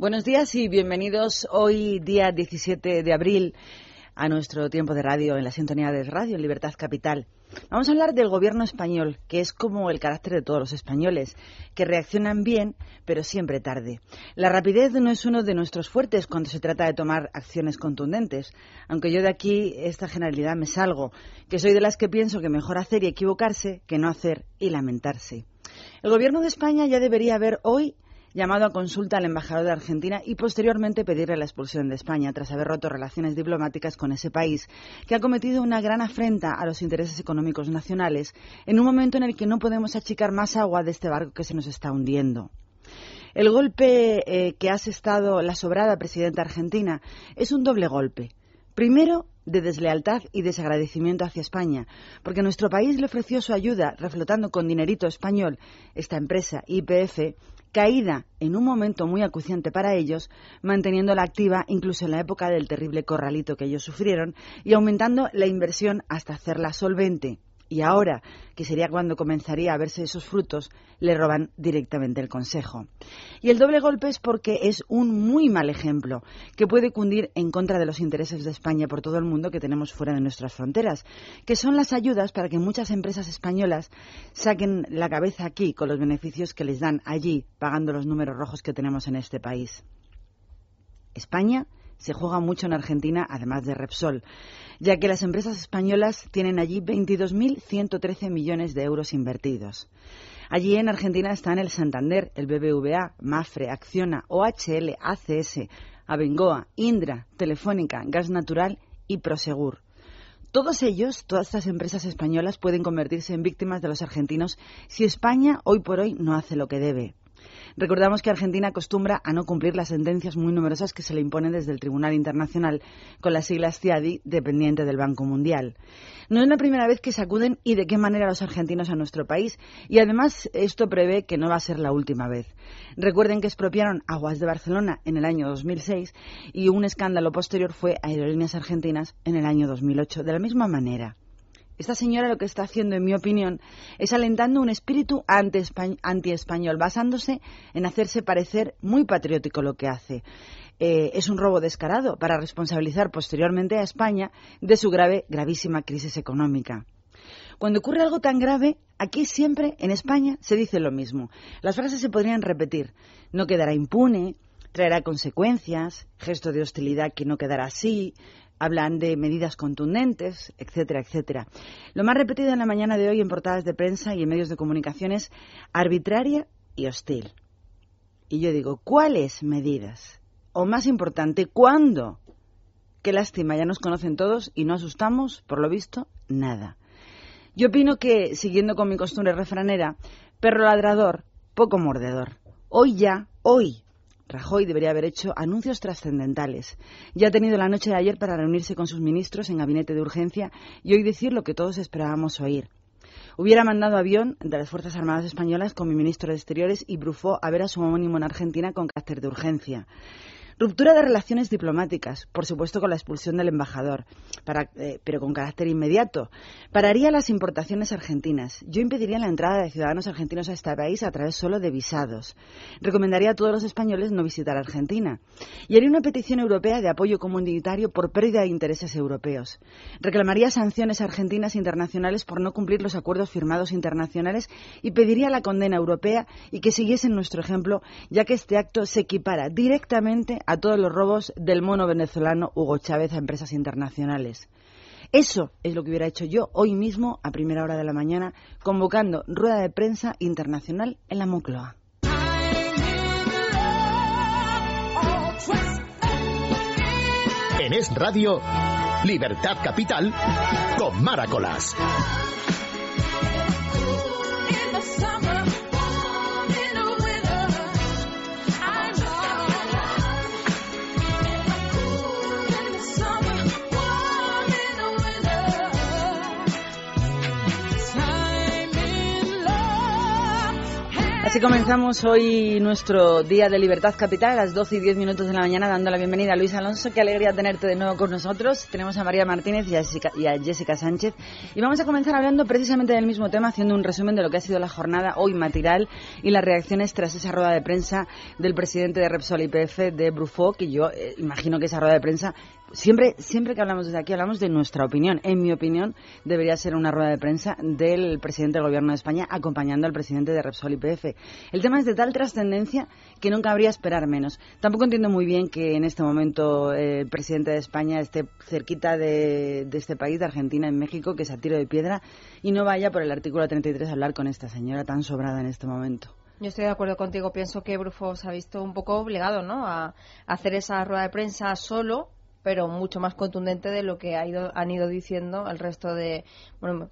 Buenos días y bienvenidos hoy, día 17 de abril, a nuestro tiempo de radio en la sintonía de Radio Libertad Capital. Vamos a hablar del gobierno español, que es como el carácter de todos los españoles, que reaccionan bien, pero siempre tarde. La rapidez no es uno de nuestros fuertes cuando se trata de tomar acciones contundentes, aunque yo de aquí esta generalidad me salgo, que soy de las que pienso que mejor hacer y equivocarse que no hacer y lamentarse. El gobierno de España ya debería haber hoy llamado a consulta al embajador de Argentina y posteriormente pedirle la expulsión de España tras haber roto relaciones diplomáticas con ese país, que ha cometido una gran afrenta a los intereses económicos nacionales en un momento en el que no podemos achicar más agua de este barco que se nos está hundiendo. El golpe eh, que ha asestado la sobrada presidenta argentina es un doble golpe. Primero, de deslealtad y desagradecimiento hacia España, porque nuestro país le ofreció su ayuda reflotando con dinerito español esta empresa IPF caída en un momento muy acuciante para ellos, manteniéndola activa incluso en la época del terrible corralito que ellos sufrieron y aumentando la inversión hasta hacerla solvente y ahora, que sería cuando comenzaría a verse esos frutos, le roban directamente el consejo. Y el doble golpe es porque es un muy mal ejemplo que puede cundir en contra de los intereses de España por todo el mundo que tenemos fuera de nuestras fronteras, que son las ayudas para que muchas empresas españolas saquen la cabeza aquí con los beneficios que les dan allí, pagando los números rojos que tenemos en este país. España se juega mucho en Argentina, además de Repsol, ya que las empresas españolas tienen allí 22.113 millones de euros invertidos. Allí en Argentina están el Santander, el BBVA, Mafre, Acciona, OHL, ACS, Abengoa, Indra, Telefónica, Gas Natural y Prosegur. Todos ellos, todas estas empresas españolas pueden convertirse en víctimas de los argentinos si España hoy por hoy no hace lo que debe. Recordamos que Argentina acostumbra a no cumplir las sentencias muy numerosas que se le imponen desde el Tribunal Internacional con las siglas CIADI, dependiente del Banco Mundial. No es la primera vez que sacuden y de qué manera los argentinos a nuestro país y además esto prevé que no va a ser la última vez. Recuerden que expropiaron aguas de Barcelona en el año 2006 y un escándalo posterior fue Aerolíneas Argentinas en el año 2008 de la misma manera. Esta señora lo que está haciendo, en mi opinión, es alentando un espíritu anti-español, basándose en hacerse parecer muy patriótico lo que hace. Eh, es un robo descarado para responsabilizar posteriormente a España de su grave, gravísima crisis económica. Cuando ocurre algo tan grave, aquí siempre, en España, se dice lo mismo. Las frases se podrían repetir. No quedará impune, traerá consecuencias, gesto de hostilidad que no quedará así, hablan de medidas contundentes, etcétera, etcétera. Lo más repetido en la mañana de hoy en portadas de prensa y en medios de comunicación es arbitraria y hostil. Y yo digo, ¿cuáles medidas? O más importante, ¿cuándo? Qué lástima, ya nos conocen todos y no asustamos, por lo visto, nada. Yo opino que, siguiendo con mi costumbre refranera, perro ladrador, poco mordedor. Hoy ya, hoy, Rajoy debería haber hecho anuncios trascendentales. Ya ha tenido la noche de ayer para reunirse con sus ministros en gabinete de urgencia y hoy decir lo que todos esperábamos oír. Hubiera mandado avión de las Fuerzas Armadas Españolas con mi ministro de Exteriores y Brufó a ver a su homónimo en Argentina con carácter de urgencia. Ruptura de relaciones diplomáticas, por supuesto con la expulsión del embajador, eh, pero con carácter inmediato. Pararía las importaciones argentinas. Yo impediría la entrada de ciudadanos argentinos a este país a través solo de visados. Recomendaría a todos los españoles no visitar Argentina. Y haría una petición europea de apoyo comunitario por pérdida de intereses europeos. Reclamaría sanciones argentinas internacionales por no cumplir los acuerdos firmados internacionales y pediría la condena europea y que siguiesen nuestro ejemplo, ya que este acto se equipara directamente a todos los robos del mono venezolano Hugo Chávez a empresas internacionales. Eso es lo que hubiera hecho yo hoy mismo, a primera hora de la mañana, convocando rueda de prensa internacional en la Moncloa. En Es Radio, Libertad Capital, con Maracolas. Así comenzamos hoy nuestro día de Libertad Capital a las 12 y 10 minutos de la mañana, dando la bienvenida a Luis Alonso. Qué alegría tenerte de nuevo con nosotros. Tenemos a María Martínez y a, Jessica, y a Jessica Sánchez. Y vamos a comenzar hablando precisamente del mismo tema, haciendo un resumen de lo que ha sido la jornada hoy material y las reacciones tras esa rueda de prensa del presidente de Repsol IPF, de Brufo, que yo eh, imagino que esa rueda de prensa siempre, siempre que hablamos desde aquí hablamos de nuestra opinión. En mi opinión, debería ser una rueda de prensa del presidente del Gobierno de España acompañando al presidente de Repsol YPF. El tema es de tal trascendencia que nunca habría esperar menos. Tampoco entiendo muy bien que en este momento eh, el presidente de España esté cerquita de, de, este país, de Argentina, en México, que es a tiro de piedra, y no vaya por el artículo 33 a hablar con esta señora tan sobrada en este momento. Yo estoy de acuerdo contigo. Pienso que Brufo se ha visto un poco obligado ¿no? a hacer esa rueda de prensa solo pero mucho más contundente de lo que ha ido, han ido diciendo el resto de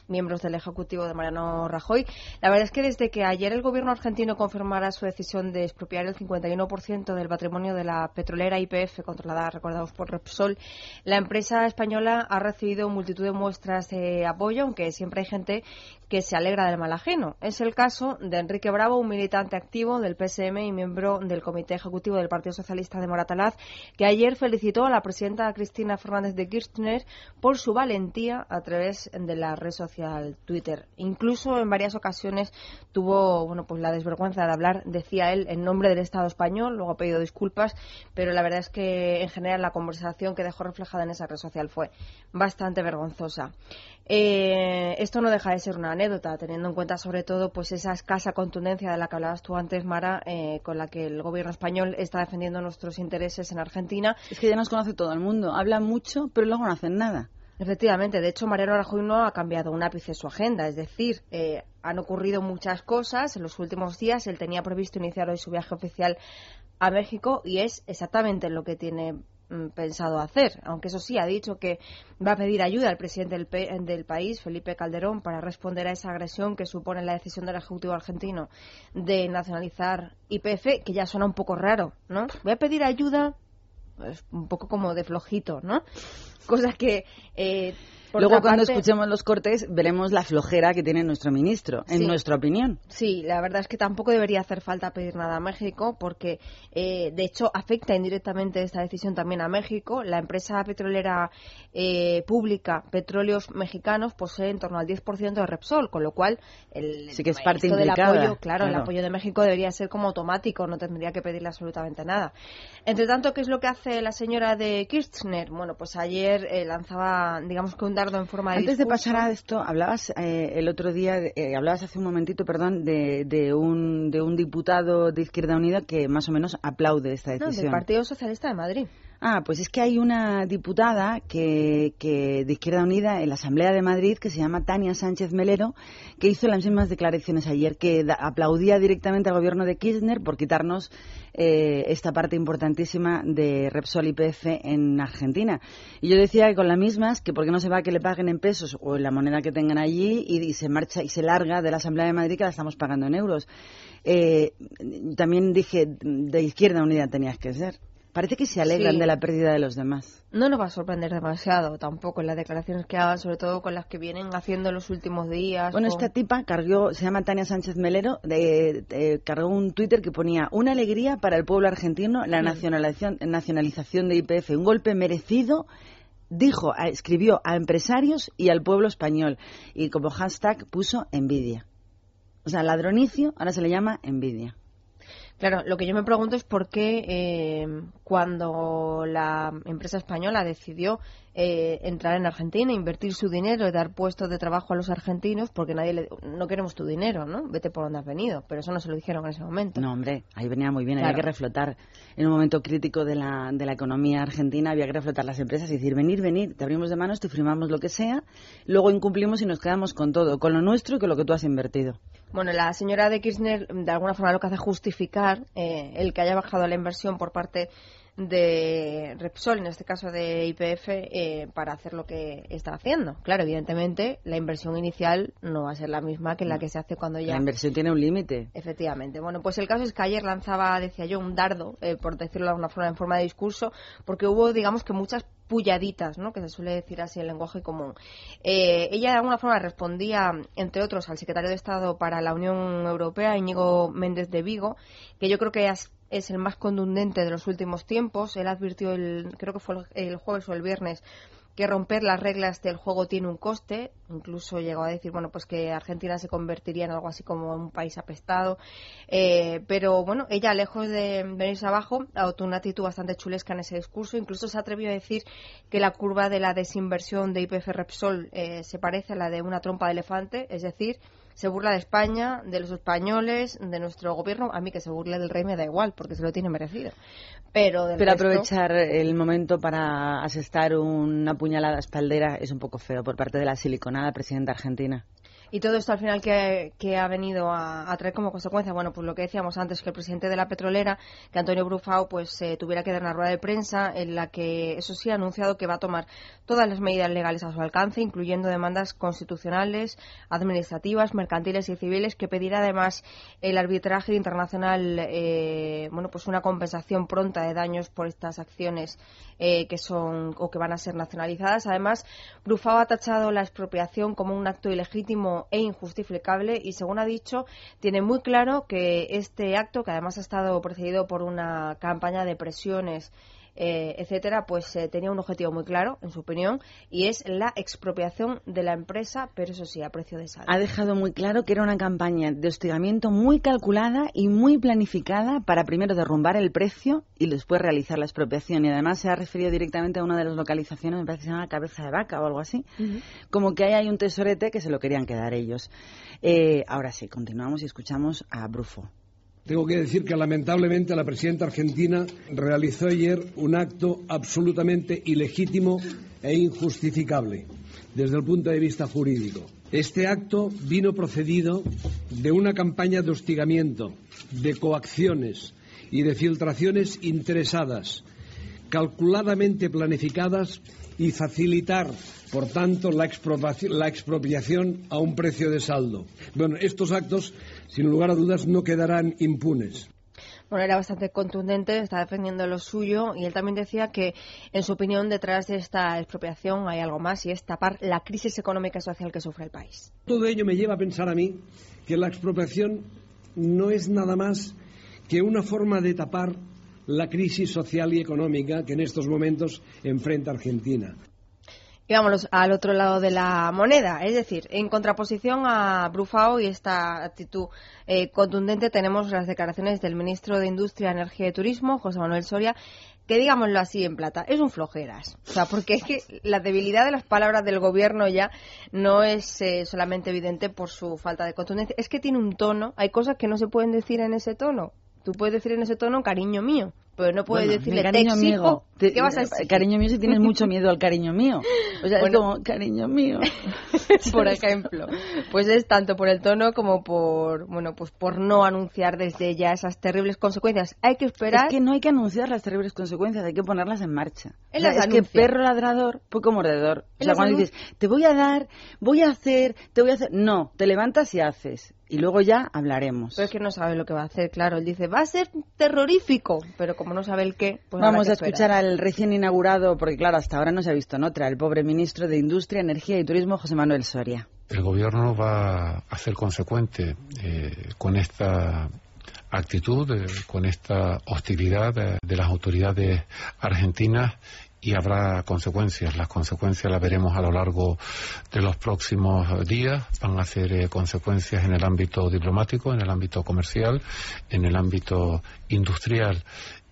miembros del Ejecutivo de Mariano Rajoy. La verdad es que desde que ayer el gobierno argentino confirmara su decisión de expropiar el 51% del patrimonio de la petrolera IPF, controlada, recordados por Repsol, la empresa española ha recibido multitud de muestras de apoyo, aunque siempre hay gente que se alegra del mal ajeno. Es el caso de Enrique Bravo, un militante activo del PSM y miembro del Comité Ejecutivo del Partido Socialista de Moratalaz, que ayer felicitó a la presidenta Cristina Fernández de Kirchner por su valentía a través de la red social Twitter. Incluso en varias ocasiones tuvo bueno, pues la desvergüenza de hablar, decía él, en nombre del Estado español, luego ha pedido disculpas, pero la verdad es que en general la conversación que dejó reflejada en esa red social fue bastante vergonzosa. Eh, esto no deja de ser una anécdota, teniendo en cuenta sobre todo pues esa escasa contundencia de la que hablabas tú antes, Mara, eh, con la que el gobierno español está defendiendo nuestros intereses en Argentina. Es que ya nos conoce todo el mundo, habla mucho, pero luego no hacen nada. Efectivamente, de hecho Mariano Rajoy no ha cambiado un ápice su agenda, es decir, eh, han ocurrido muchas cosas en los últimos días. Él tenía previsto iniciar hoy su viaje oficial a México y es exactamente lo que tiene pensado hacer, aunque eso sí ha dicho que va a pedir ayuda al presidente del, del, país, Felipe Calderón, para responder a esa agresión que supone la decisión del Ejecutivo argentino de nacionalizar IPF, que ya suena un poco raro, ¿no? Voy a pedir ayuda, un poco como de flojito, ¿no? Cosas que eh, Luego, cuando escuchemos los cortes, veremos la flojera que tiene nuestro ministro, en nuestra opinión. Sí, la verdad es que tampoco debería hacer falta pedir nada a México, porque eh, de hecho afecta indirectamente esta decisión también a México. La empresa petrolera eh, pública, Petróleos Mexicanos, posee en torno al 10% de Repsol, con lo cual el sí que es parte del apoyo, claro, el apoyo de México debería ser como automático, no tendría que pedirle absolutamente nada. Entre tanto, ¿qué es lo que hace la señora de Kirchner? Bueno, pues ayer eh, lanzaba, digamos que un antes de pasar a esto, hablabas eh, el otro día, eh, hablabas hace un momentito, perdón, de, de, un, de un diputado de Izquierda Unida que más o menos aplaude esta decisión. del Partido Socialista de Madrid. Ah, pues es que hay una diputada que, que, de Izquierda Unida en la Asamblea de Madrid que se llama Tania Sánchez Melero, que hizo las mismas declaraciones ayer, que aplaudía directamente al gobierno de Kirchner por quitarnos eh, esta parte importantísima de Repsol IPF en Argentina. Y yo decía que con las mismas, que por qué no se va a que le paguen en pesos o en la moneda que tengan allí y, se marcha y se larga de la Asamblea de Madrid que la estamos pagando en euros. Eh, también dije, de Izquierda Unida tenías que ser. Parece que se alegran de la pérdida de los demás. No nos va a sorprender demasiado tampoco las declaraciones que hagan, sobre todo con las que vienen haciendo en los últimos días. Bueno, esta tipa cargó, se llama Tania Sánchez Melero, de, cargó un Twitter que ponía una alegría para el pueblo argentino la nacionalización, nacionalización de IPF, un golpe merecido dijo, escribió a empresarios y al pueblo español y como hashtag puso envidia. O sea, ladronicio ahora se le llama envidia. Claro, lo que yo me pregunto es por qué eh, cuando la empresa española decidió eh, entrar en Argentina, invertir su dinero y dar puestos de trabajo a los argentinos, porque nadie le, no queremos tu dinero, ¿no? Vete por donde has venido. Pero eso no se lo dijeron en ese momento. No, hombre, ahí venía muy bien. Había que reflotar. En un momento crítico de la, de la economía argentina, había que reflotar las empresas y decir, venir, venir, te abrimos de manos, te firmamos lo que sea, luego incumplimos y nos quedamos con todo, con lo nuestro y con lo que tú has invertido. Bueno, la señora de Kirchner de alguna forma lo que hace es justificar eh, el que haya bajado la inversión por parte de Repsol, en este caso de IPF, eh, para hacer lo que está haciendo. Claro, evidentemente, la inversión inicial no va a ser la misma que la que se hace cuando ya. La inversión tiene un límite. Efectivamente. Bueno, pues el caso es que ayer lanzaba, decía yo, un dardo, eh, por decirlo de alguna forma, en forma de discurso, porque hubo, digamos que muchas puyaditas, ¿no? que se suele decir así en lenguaje común. Eh, ella de alguna forma respondía, entre otros, al secretario de Estado para la Unión Europea, Íñigo Méndez de Vigo, que yo creo que es, el más contundente de los últimos tiempos. Él advirtió, el, creo que fue el jueves o el viernes, que romper las reglas del juego tiene un coste. Incluso llegó a decir, bueno, pues que Argentina se convertiría en algo así como un país apestado. Eh, pero bueno, ella, lejos de venirse abajo, adoptó una actitud bastante chulesca en ese discurso. Incluso se atrevió a decir que la curva de la desinversión de IPF Repsol eh, se parece a la de una trompa de elefante, es decir, se burla de España, de los españoles, de nuestro gobierno. A mí que se burle del rey me da igual, porque se lo tiene merecido. Pero, Pero aprovechar el momento para asestar una puñalada espaldera es un poco feo por parte de la siliconada presidenta argentina. Y todo esto al final que, ha venido a, traer como consecuencia, bueno, pues lo que decíamos antes, que el presidente de la petrolera, que Antonio Brufao, pues eh, tuviera que dar una rueda de prensa en la que, eso sí, ha anunciado que va a tomar todas las medidas legales a su alcance, incluyendo demandas constitucionales, administrativas, mercantiles y civiles, que pedirá además el arbitraje internacional, eh, bueno, pues una compensación pronta de daños por estas acciones eh, que son o que van a ser nacionalizadas. Además, Brufao ha tachado la expropiación como un acto ilegítimo e injustificable y, según ha dicho, tiene muy claro que este acto, que además ha estado precedido por una campaña de presiones eh, etcétera, pues eh, tenía un objetivo muy claro, en su opinión, y es la expropiación de la empresa, pero eso sí, a precio de sal. Ha dejado muy claro que era una campaña de hostigamiento muy calculada y muy planificada para primero derrumbar el precio y después realizar la expropiación. Y además se ha referido directamente a una de las localizaciones, me parece que se llama Cabeza de Vaca o algo así, como que ahí hay un tesorete que se lo querían quedar ellos. Eh, ahora sí, continuamos y escuchamos a Brufo. Tengo que decir que lamentablemente la presidenta argentina realizó ayer un acto absolutamente ilegítimo e injustificable desde el punto de vista jurídico. Este acto vino procedido de una campaña de hostigamiento, de coacciones y de filtraciones interesadas, calculadamente planificadas y facilitar, por tanto, la expropiación, a un precio de saldo. Bueno, estos actos, sin lugar a dudas, no quedarán impunes. Bueno, era bastante contundente, está defendiendo lo suyo y él también decía que, en su opinión, detrás de esta expropiación hay algo más y es tapar la crisis económica y social que sufre el país. Todo ello me lleva a pensar a mí que la expropiación no es nada más que una forma de tapar la crisis social y económica que en estos momentos enfrenta Argentina. Y vámonos al otro lado de la moneda, es decir, en contraposición a Brufao y esta actitud eh, contundente tenemos las declaraciones del ministro de Industria, Energía y Turismo, José Manuel Soria, que digámoslo así en plata, es un flojeras. O sea, porque es que la debilidad de las palabras del gobierno ya no es eh, solamente evidente por su falta de contundencia, es que tiene un tono, hay cosas que no se pueden decir en ese tono. Tú puedes decir en ese tono cariño mío, pero no puedes decirle cariño mío. ¿Qué vas a decir? Cariño mío si tienes mucho miedo al cariño mío. O sea, es como cariño mío. por ejemplo. Pues es tanto por el tono como por, bueno, pues por no anunciar desde ya esas terribles consecuencias. Hay que esperar. Es que no hay que anunciar las terribles consecuencias, hay que ponerlas en marcha. es que perro ladrador, poco mordedor. O sea, cuando dices, te voy a dar, voy a hacer, te voy a hacer. No, te levantas y haces y luego ya hablaremos. Pero es que no sabe lo que va a hacer, claro. Él dice, va a ser terrorífico, pero como no sabe el qué, pues Vamos a escuchar al recién inaugurado, porque claro, hasta ahora no se ha visto en otra, el pobre ministro de Industria, Energía y Turismo, José Manuel Soria. El gobierno va a ser consecuente eh, con esta actitud, eh, con esta hostilidad de las autoridades argentinas y habrá consecuencias. Las consecuencias las veremos a lo largo de los próximos días. Van a ser eh, consecuencias en el ámbito diplomático, en el ámbito comercial, en el ámbito industrial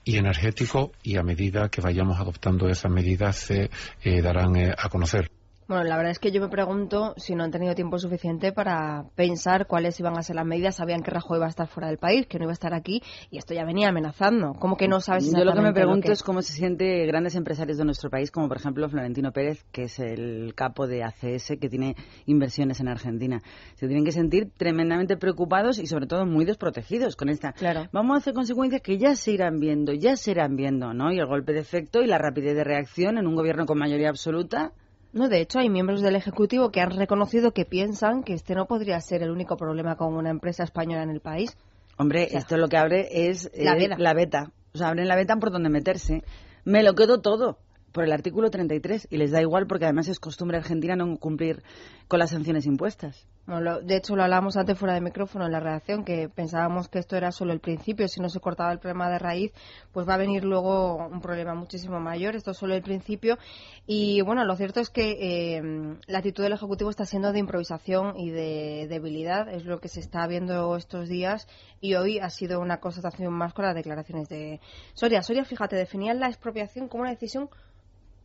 y energético y a medida que vayamos adoptando esas medidas se eh, darán eh, a conocer. Bueno, la verdad es que yo me pregunto si no han tenido tiempo suficiente para pensar cuáles iban a ser las medidas. Sabían que Rajoy iba a estar fuera del país, que no iba a estar aquí, y esto ya venía amenazando. ¿Cómo que no sabes Yo lo que me pregunto es cómo se siente grandes empresarios de nuestro país, como por ejemplo Florentino Pérez, que es el capo de ACS, que tiene inversiones en Argentina. Se tienen que sentir tremendamente preocupados y sobre todo muy desprotegidos con esta. Claro. Vamos a hacer consecuencias que ya se irán viendo, ya se irán viendo, ¿no? Y el golpe de efecto y la rapidez de reacción en un gobierno con mayoría absoluta no, de hecho, hay miembros del Ejecutivo que han reconocido que piensan que este no podría ser el único problema con una empresa española en el país. Hombre, esto lo que abre es la, beta. la beta. O sea, abren la beta por donde meterse. Me lo quedo todo por el artículo 33 y les da igual porque además es costumbre argentina no cumplir con las sanciones impuestas. de hecho, lo hablábamos antes fuera de micrófono en la redacción, que pensábamos que esto era solo el principio. Si no se cortaba el problema de raíz, pues va a venir luego un problema muchísimo mayor. Esto es solo el principio. Y bueno, lo cierto es que eh, la actitud del Ejecutivo está siendo de improvisación y de debilidad. Es lo que se está viendo estos días. Y hoy ha sido una constatación más con las declaraciones de Soria. Soria, fíjate, definían la expropiación como una decisión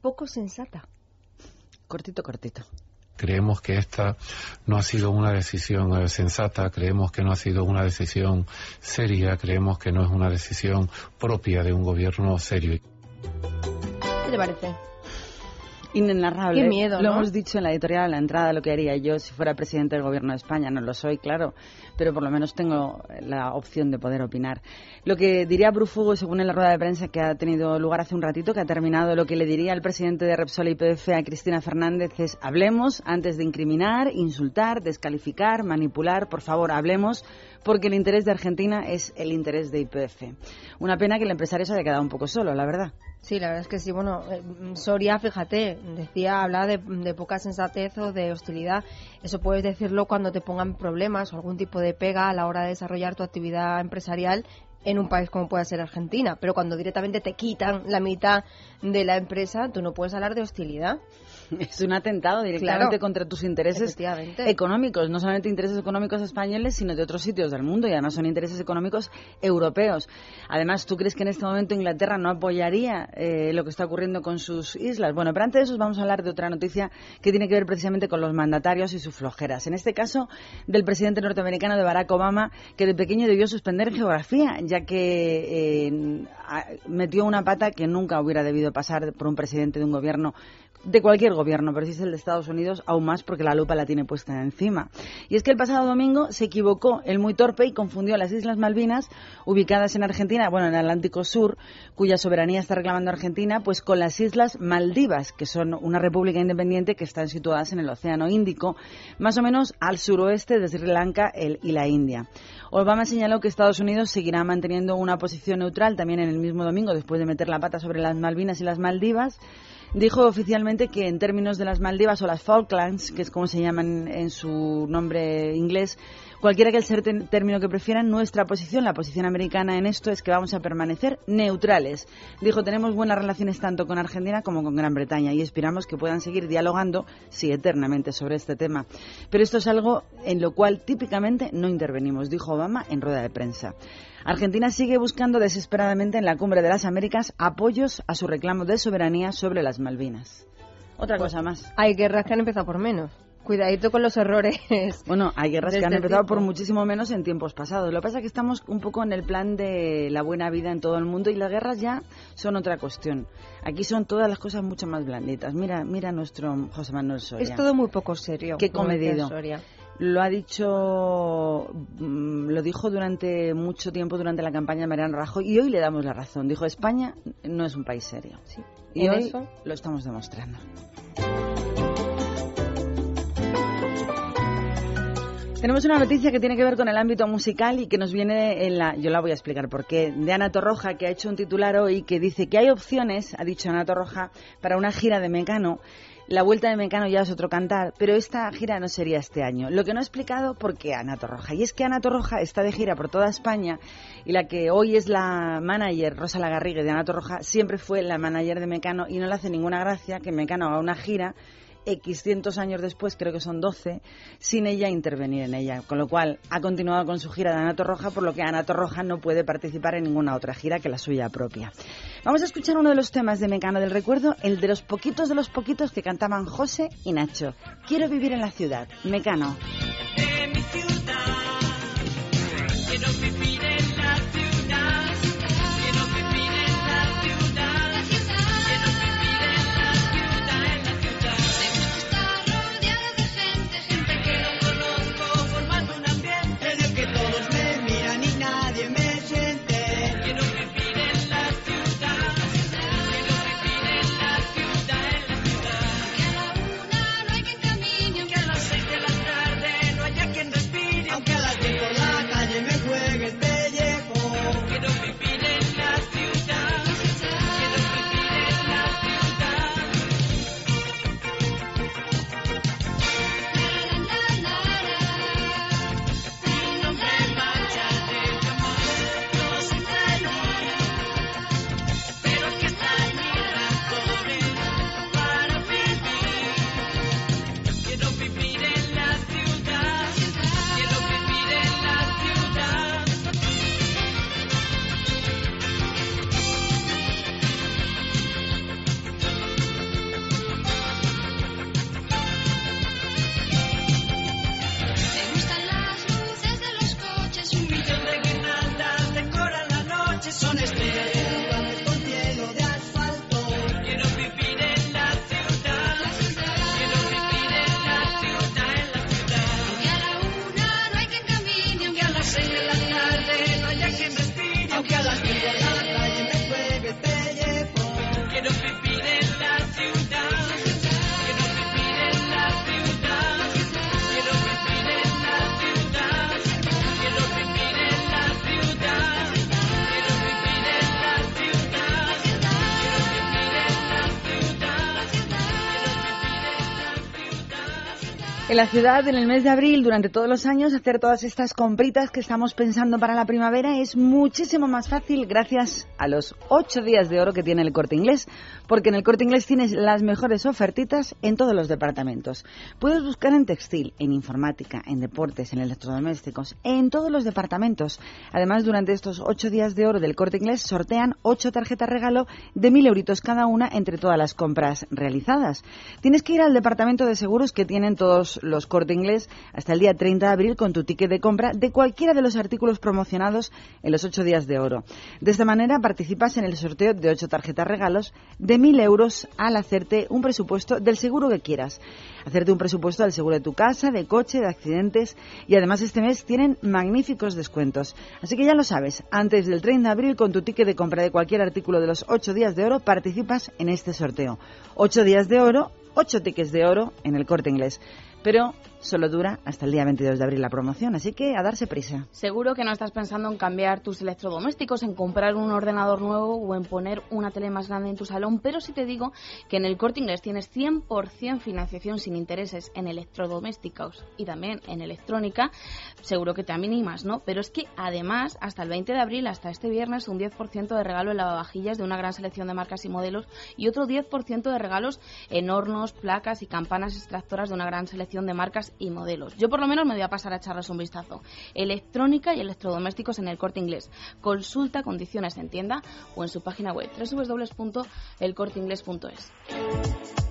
poco sensata. Cortito, cortito. Creemos que esta no ha sido una decisión eh, sensata, creemos que no ha sido una decisión seria, creemos que no es una decisión propia de un gobierno serio. ¿Qué te parece? Inenarrable. Qué miedo, Lo hemos dicho en la editorial, en la entrada, lo que haría yo si fuera presidente del gobierno de España. No lo soy, claro, pero por lo menos tengo la opción de poder opinar. Lo que diría Brufugo, según en la rueda de prensa que ha tenido lugar hace un ratito, que ha terminado, lo que le diría el presidente de Repsol y PDF a Cristina Fernández es hablemos antes de incriminar, insultar, descalificar, manipular. Por favor, hablemos porque el interés de Argentina es el interés de IPF. Una pena que el empresario se haya quedado un poco solo, la verdad. Sí, la verdad es que sí. Bueno, eh, Soria, fíjate, decía, hablaba de, poca sensatez o de hostilidad. Eso puedes decirlo cuando te pongan problemas o algún tipo de pega a la hora de desarrollar tu actividad empresarial en un país como puede ser Argentina. Pero cuando directamente te quitan la mitad de la empresa, tú no puedes hablar de hostilidad. Es un atentado directamente contra tus intereses económicos, no solamente intereses económicos españoles, sino de otros sitios del mundo y además son intereses económicos europeos. Además, ¿tú crees que en este momento Inglaterra no apoyaría eh, lo que está ocurriendo con sus islas? Bueno, pero antes de eso vamos a hablar de otra noticia que tiene que ver precisamente con los mandatarios y sus flojeras. En este caso, del presidente norteamericano de Barack Obama, que de pequeño debió suspender geografía, ya que eh, metió una pata que nunca hubiera debido pasar por un presidente de un gobierno de cualquier gobierno, pero si es el de Estados Unidos, aún más porque la lupa la tiene puesta encima. Y es que el pasado domingo se equivocó el muy torpe y confundió las Islas Malvinas, ubicadas en Argentina, bueno, en el Atlántico Sur, cuya soberanía está reclamando Argentina, pues con las Islas Maldivas, que son una república independiente que están situadas en el Océano Índico, más o menos al suroeste de Sri Lanka y la India. Obama señaló que Estados Unidos seguirá manteniendo una posición neutral también en el mismo domingo, después de meter la pata sobre las Malvinas y las Maldivas dijo oficialmente que en términos de las Maldivas o las Falklands, que es como se llaman en su nombre inglés, cualquiera que el ser término que prefieran, nuestra posición, la posición americana en esto es que vamos a permanecer neutrales. Dijo, tenemos buenas relaciones tanto con Argentina como con Gran Bretaña y esperamos que puedan seguir dialogando, sí, eternamente sobre este tema. Pero esto es algo en lo cual típicamente no intervenimos, dijo Obama en rueda de prensa. Argentina sigue buscando desesperadamente en la cumbre de las Américas apoyos a su reclamo de soberanía sobre las Malvinas. Otra pues cosa más. Hay guerras que han empezado por menos. Cuidadito con los errores. Bueno, hay guerras que han empezado por muchísimo menos en tiempos pasados. Lo que pasa es que estamos un poco en el plan de la buena vida en todo el mundo y las guerras ya son otra cuestión. Aquí son todas las cosas mucho más blanditas. Mira, mira nuestro José Manuel Soria. Es todo muy poco serio. Qué comedido lo ha dicho, mm, lo dijo durante mucho tiempo durante la campaña de Mariano Rajoy y hoy le damos la razón. Dijo, España no es un país serio. Y hoy lo estamos demostrando. Tenemos una noticia que tiene que ver con el ámbito musical y que nos viene en la. Yo la voy a explicar por qué. De Ana Torroja, que ha hecho un titular hoy que dice que hay opciones, ha dicho Ana Torroja, para una gira de Mecano la vuelta de Mecano ya es otro cantar, pero esta gira no sería este año. Lo que no ha explicado por qué Ana Torroja. Y es que Ana Torroja está de gira por toda España y la que hoy es la manager, Rosa Lagarrigue de Ana Torroja, siempre fue la manager de Mecano y no le hace ninguna gracia que Mecano haga una gira X cientos años después, creo que son 12, sin ella intervenir en ella. Con lo cual ha continuado con su gira de Anato Roja, por lo que Anato Roja no puede participar en ninguna otra gira que la suya propia. Vamos a escuchar uno de los temas de Mecano del Recuerdo, el de los poquitos de los poquitos que cantaban José y Nacho. Quiero vivir en la ciudad. Mecano. En la ciudad en el mes de abril, durante todos los años, hacer todas estas compritas que estamos pensando para la primavera es muchísimo más fácil gracias a los ocho días de oro que tiene el corte inglés, porque en el corte inglés tienes las mejores ofertitas en todos los departamentos. Puedes buscar en textil, en informática, en deportes, en electrodomésticos, en todos los departamentos. Además, durante estos ocho días de oro del corte inglés sortean ocho tarjetas regalo de mil euritos cada una entre todas las compras realizadas. Tienes que ir al departamento de seguros que tienen todos los corte inglés hasta el día 30 de abril con tu ticket de compra de cualquiera de los artículos promocionados en los ocho días de oro. De esta manera participas en el sorteo de ocho tarjetas regalos de mil euros al hacerte un presupuesto del seguro que quieras. Hacerte un presupuesto del seguro de tu casa, de coche, de accidentes y además este mes tienen magníficos descuentos. Así que ya lo sabes, antes del 30 de abril con tu ticket de compra de cualquier artículo de los ocho días de oro participas en este sorteo. Ocho días de oro, ocho tickets de oro en el corte inglés pero solo dura hasta el día 22 de abril la promoción, así que a darse prisa. Seguro que no estás pensando en cambiar tus electrodomésticos, en comprar un ordenador nuevo o en poner una tele más grande en tu salón, pero si te digo que en el Corte Inglés tienes 100% financiación sin intereses en electrodomésticos y también en electrónica, seguro que te animas, ¿no? Pero es que además, hasta el 20 de abril, hasta este viernes, un 10% de regalo en lavavajillas de una gran selección de marcas y modelos y otro 10% de regalos en hornos, placas y campanas extractoras de una gran selección de marcas y modelos. Yo por lo menos me voy a pasar a echarles un vistazo. Electrónica y electrodomésticos en el corte inglés. Consulta condiciones en tienda o en su página web www.elcorteingles.es.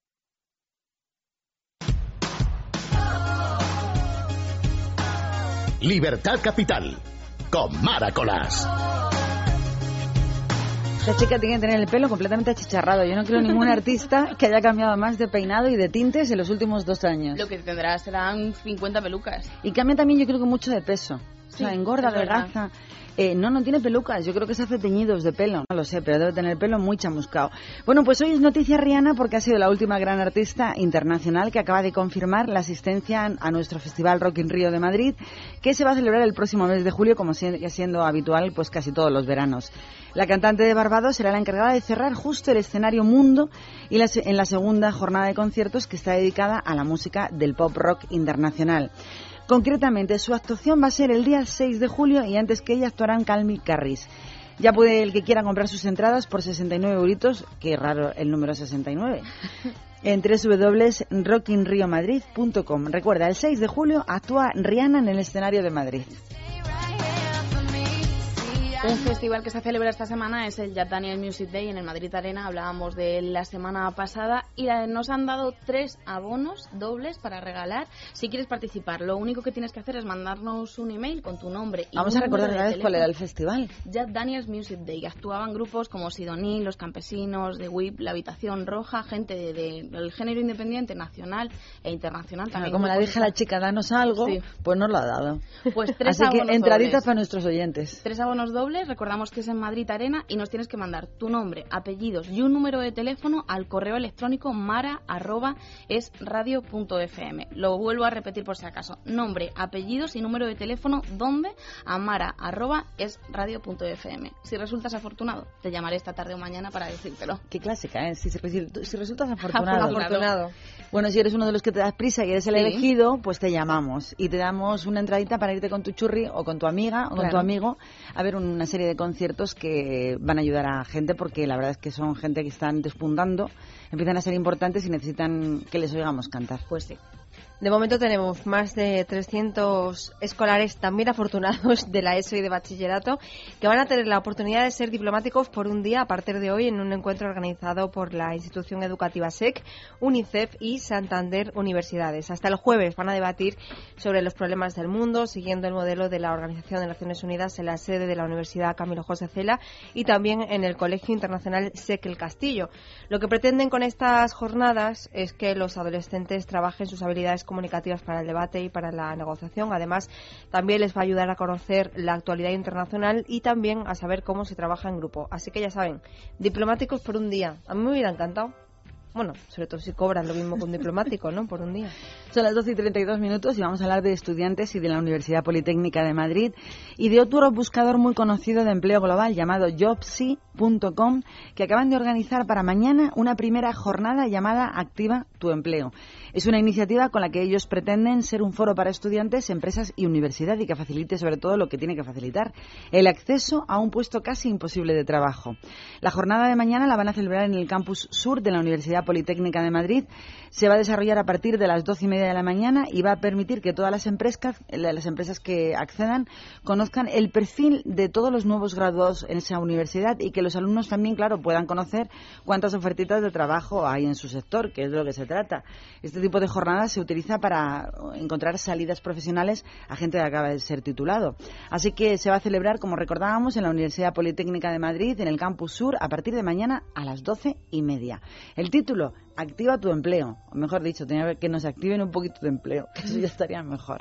Libertad Capital, con Maracolas. Esta chica tiene que tener el pelo completamente achicharrado. Yo no creo ningún artista que haya cambiado más de peinado y de tintes en los últimos dos años. Lo que tendrá serán 50 pelucas. Y cambia también, yo creo que mucho de peso. o sea, engorda, adelgaza. Eh, no, no tiene pelucas. Yo creo que se hace teñidos de pelo. No lo sé, pero debe tener el pelo muy chamuscado. Bueno, pues hoy es noticia Rihanna porque ha sido la última gran artista internacional que acaba de confirmar la asistencia a nuestro Festival Rock in Rio de Madrid, que se va a celebrar el próximo mes de julio, como sigue siendo habitual pues casi todos los veranos. La cantante de Barbados será la encargada de cerrar justo el escenario Mundo y en la segunda jornada de conciertos que está dedicada a la música del pop rock internacional. Concretamente, su actuación va a ser el día 6 de julio y antes que ella actuarán Calmi Carris. Ya puede el que quiera comprar sus entradas por 69 euritos, qué raro el número 69, en www.rockinriomadrid.com. Recuerda, el 6 de julio actúa Rihanna en el escenario de Madrid. Un festival que se celebra esta semana es el Jack Daniel Music Day en el Madrid Arena. Hablábamos de él la semana pasada y nos han dado tres abonos dobles para regalar. Si quieres participar, lo único que tienes que hacer es mandarnos un email con tu nombre. Y Vamos a recordar una vez cuál era el festival. Jack Daniels Music Day. Actuaban grupos como Sidoní, Los Campesinos, The Whip, La Habitación Roja, gente del género independiente nacional e internacional. También como la dije a la chica, danos algo, pues nos lo ha dado. Pues tres Así abonos que entraditas dobles. para nuestros oyentes. Tres abonos dobles recordamos que es en Madrid Arena y nos tienes que mandar tu nombre, apellidos y un número de teléfono al correo electrónico mara arroba es radio.fm. Lo vuelvo a repetir por si acaso. Nombre, apellidos y número de teléfono donde a mara arroba es radio.fm. Si resultas afortunado, te llamaré esta tarde o mañana para decírtelo. Qué clásica, ¿eh? Si, si- si resultas afortunado. Afortunado. Bueno, si eres uno de los que te das prisa y eres el Sí. elegido, pues te llamamos y te damos una entradita para irte con tu churri o con tu amiga o con Claro. tu amigo a ver una serie de conciertos que van a ayudar a gente porque la verdad es que son gente que están despuntando, empiezan a ser importantes y necesitan que les oigamos cantar. Pues sí. De momento tenemos más de 300 escolares también afortunados de la ESO y de bachillerato que van a tener la oportunidad de ser diplomáticos por un día a partir de hoy en un encuentro organizado por la institución educativa SEC, UNICEF y Santander Universidades. Hasta el jueves van a debatir sobre los problemas del mundo siguiendo el modelo de la Organización de Naciones Unidas en la sede de la Universidad Camilo José Cela y también en el Colegio Internacional SEC El Castillo. Lo que pretenden con estas jornadas es que los adolescentes trabajen sus habilidades comunicativas para el debate y para la negociación. Además, también les va a ayudar a conocer la actualidad internacional y también a saber cómo se trabaja en grupo. Así que ya saben, diplomáticos por un día. A mí me hubiera encantado. Bueno, sobre todo si cobran lo mismo que un diplomático, ¿no? Por un día. Son las 12 y 32 minutos y vamos a hablar de estudiantes y de la Universidad Politécnica de Madrid y de otro buscador muy conocido de empleo global llamado Que acaban de organizar para mañana una primera jornada llamada Activa tu empleo. Es una iniciativa con la que ellos pretenden ser un foro para estudiantes, empresas y universidad y que facilite sobre todo lo que tiene que facilitar, el acceso a un puesto casi imposible de trabajo. La jornada de mañana la van a celebrar en el campus sur de la Universidad Politécnica de Madrid. Se va a desarrollar a partir de las doce y media de la mañana y va a permitir que todas las empresas, las empresas que accedan conozcan el perfil de todos los nuevos graduados en esa universidad y que los alumnos también, claro, puedan conocer cuántas ofertitas de trabajo hay en su sector, que es de lo que se trata. Este tipo de jornadas se utiliza para encontrar salidas profesionales a gente que acaba de ser titulado. Así que se va a celebrar, como recordábamos, en la Universidad Politécnica de Madrid, en el Campus Sur, a partir de mañana a las doce y media. El título, Activa tu empleo. O mejor dicho, que nos activen un poquito de empleo, que eso ya estaría mejor.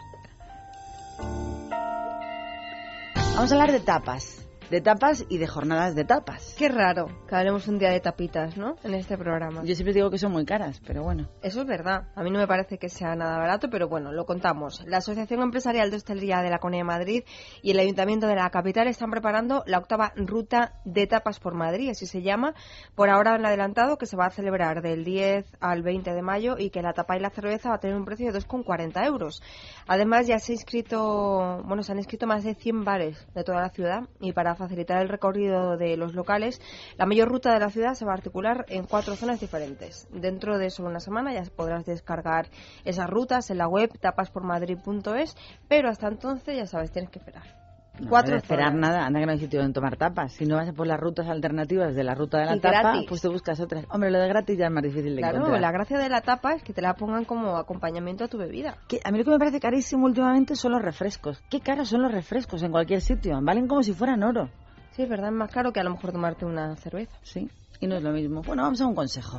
Vamos a hablar de tapas. De tapas y de jornadas de tapas. Qué raro que hablemos un día de tapitas, ¿no? En este programa. Yo siempre digo que son muy caras, pero bueno. Eso es verdad. A mí no me parece que sea nada barato, pero bueno, lo contamos. La Asociación Empresarial de Hostelería de la Comunidad de Madrid y el Ayuntamiento de la capital están preparando la octava ruta de tapas por Madrid, así se llama. Por ahora han adelantado que se va a celebrar del 10 al 20 de mayo y que la tapa y la cerveza va a tener un precio de 2,40 euros. Además, ya se ha inscrito, bueno, se han inscrito más de 100 bares de toda la ciudad y para facilitar el recorrido de los locales, la mayor ruta de la ciudad se va a articular en cuatro zonas diferentes. Dentro de solo una semana ya podrás descargar esas rutas en la web tapaspormadrid.es, pero hasta entonces ya sabes, tienes que esperar. No, Cuatro no esperar nada, anda que no hay sitio donde tomar tapas. Si no vas por las rutas alternativas de la ruta de la Y tapa, gratis. pues te buscas otras. Hombre, lo de gratis ya es más difícil de Claro, encontrar. la gracia de la tapa es que te la pongan como acompañamiento a tu bebida. Que a mí lo que me parece carísimo últimamente son los refrescos. Qué caros son los refrescos en cualquier sitio. Valen como si fueran oro. Sí, es verdad, es más caro que a lo mejor tomarte una cerveza. Sí, y no es lo mismo. Bueno, vamos a un consejo.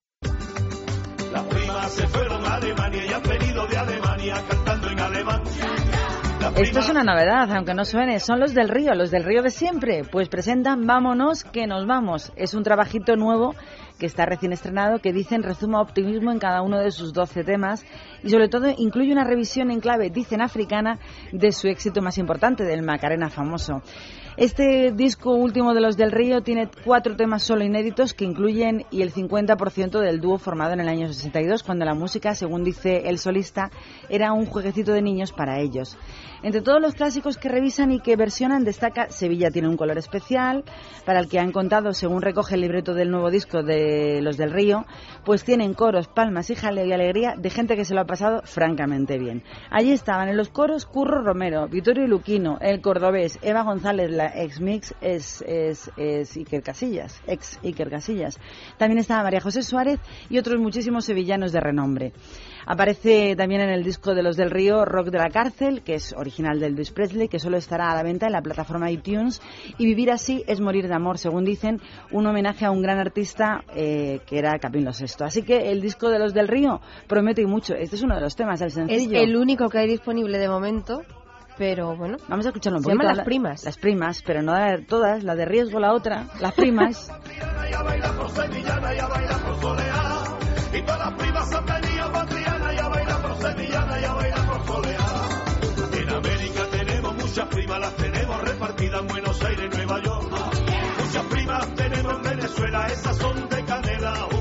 Se fueron a Alemania y han venido de Alemania cantando en alemán. Esto es una novedad, aunque no suene. Son los del río, los del río de siempre. Pues presentan Vámonos que nos vamos. Es un trabajito nuevo que está recién estrenado que dicen rezuma optimismo en cada uno de sus 12 temas y sobre todo incluye una revisión en clave, dicen africana, de su éxito más importante, del Macarena famoso. Este disco último de los del Río tiene cuatro temas solo inéditos que incluyen y el 50% del dúo formado en el año 62, cuando la música, según dice el solista, era un jueguecito de niños para ellos. Entre todos los clásicos que revisan y que versionan, destaca Sevilla tiene un color especial, para el que han contado, según recoge el libreto del nuevo disco de Los del Río, pues tienen coros, palmas y jaleo y alegría de gente que se lo ha pasado francamente bien. Allí estaban en los coros Curro Romero, Vittorio Luquino, El Cordobés, Eva González, la ex mix es, es, es Iker Casillas, ex Iker Casillas. También estaba María José Suárez y otros muchísimos sevillanos de renombre. Aparece también en el disco de los del Río Rock de la Cárcel, que es original del Luis Presley, que solo estará a la venta en la plataforma iTunes. Y Vivir así es morir de amor, según dicen, un homenaje a un gran artista eh, que era Camilo VI. Así que el disco de los del Río promete y mucho. Este es uno de los temas, el sencillo. Es el único que hay disponible de momento pero bueno. Vamos a escucharlo un Se poquito. llaman las primas. Las primas, pero no de todas, la de riesgo la otra, primas. Y todas las primas han venido por Triana, ella baila por sevillana, ella baila por soleá. En América tenemos muchas primas, las tenemos repartidas en Buenos Aires, Nueva York. Muchas primas tenemos en Venezuela, esas son de canela.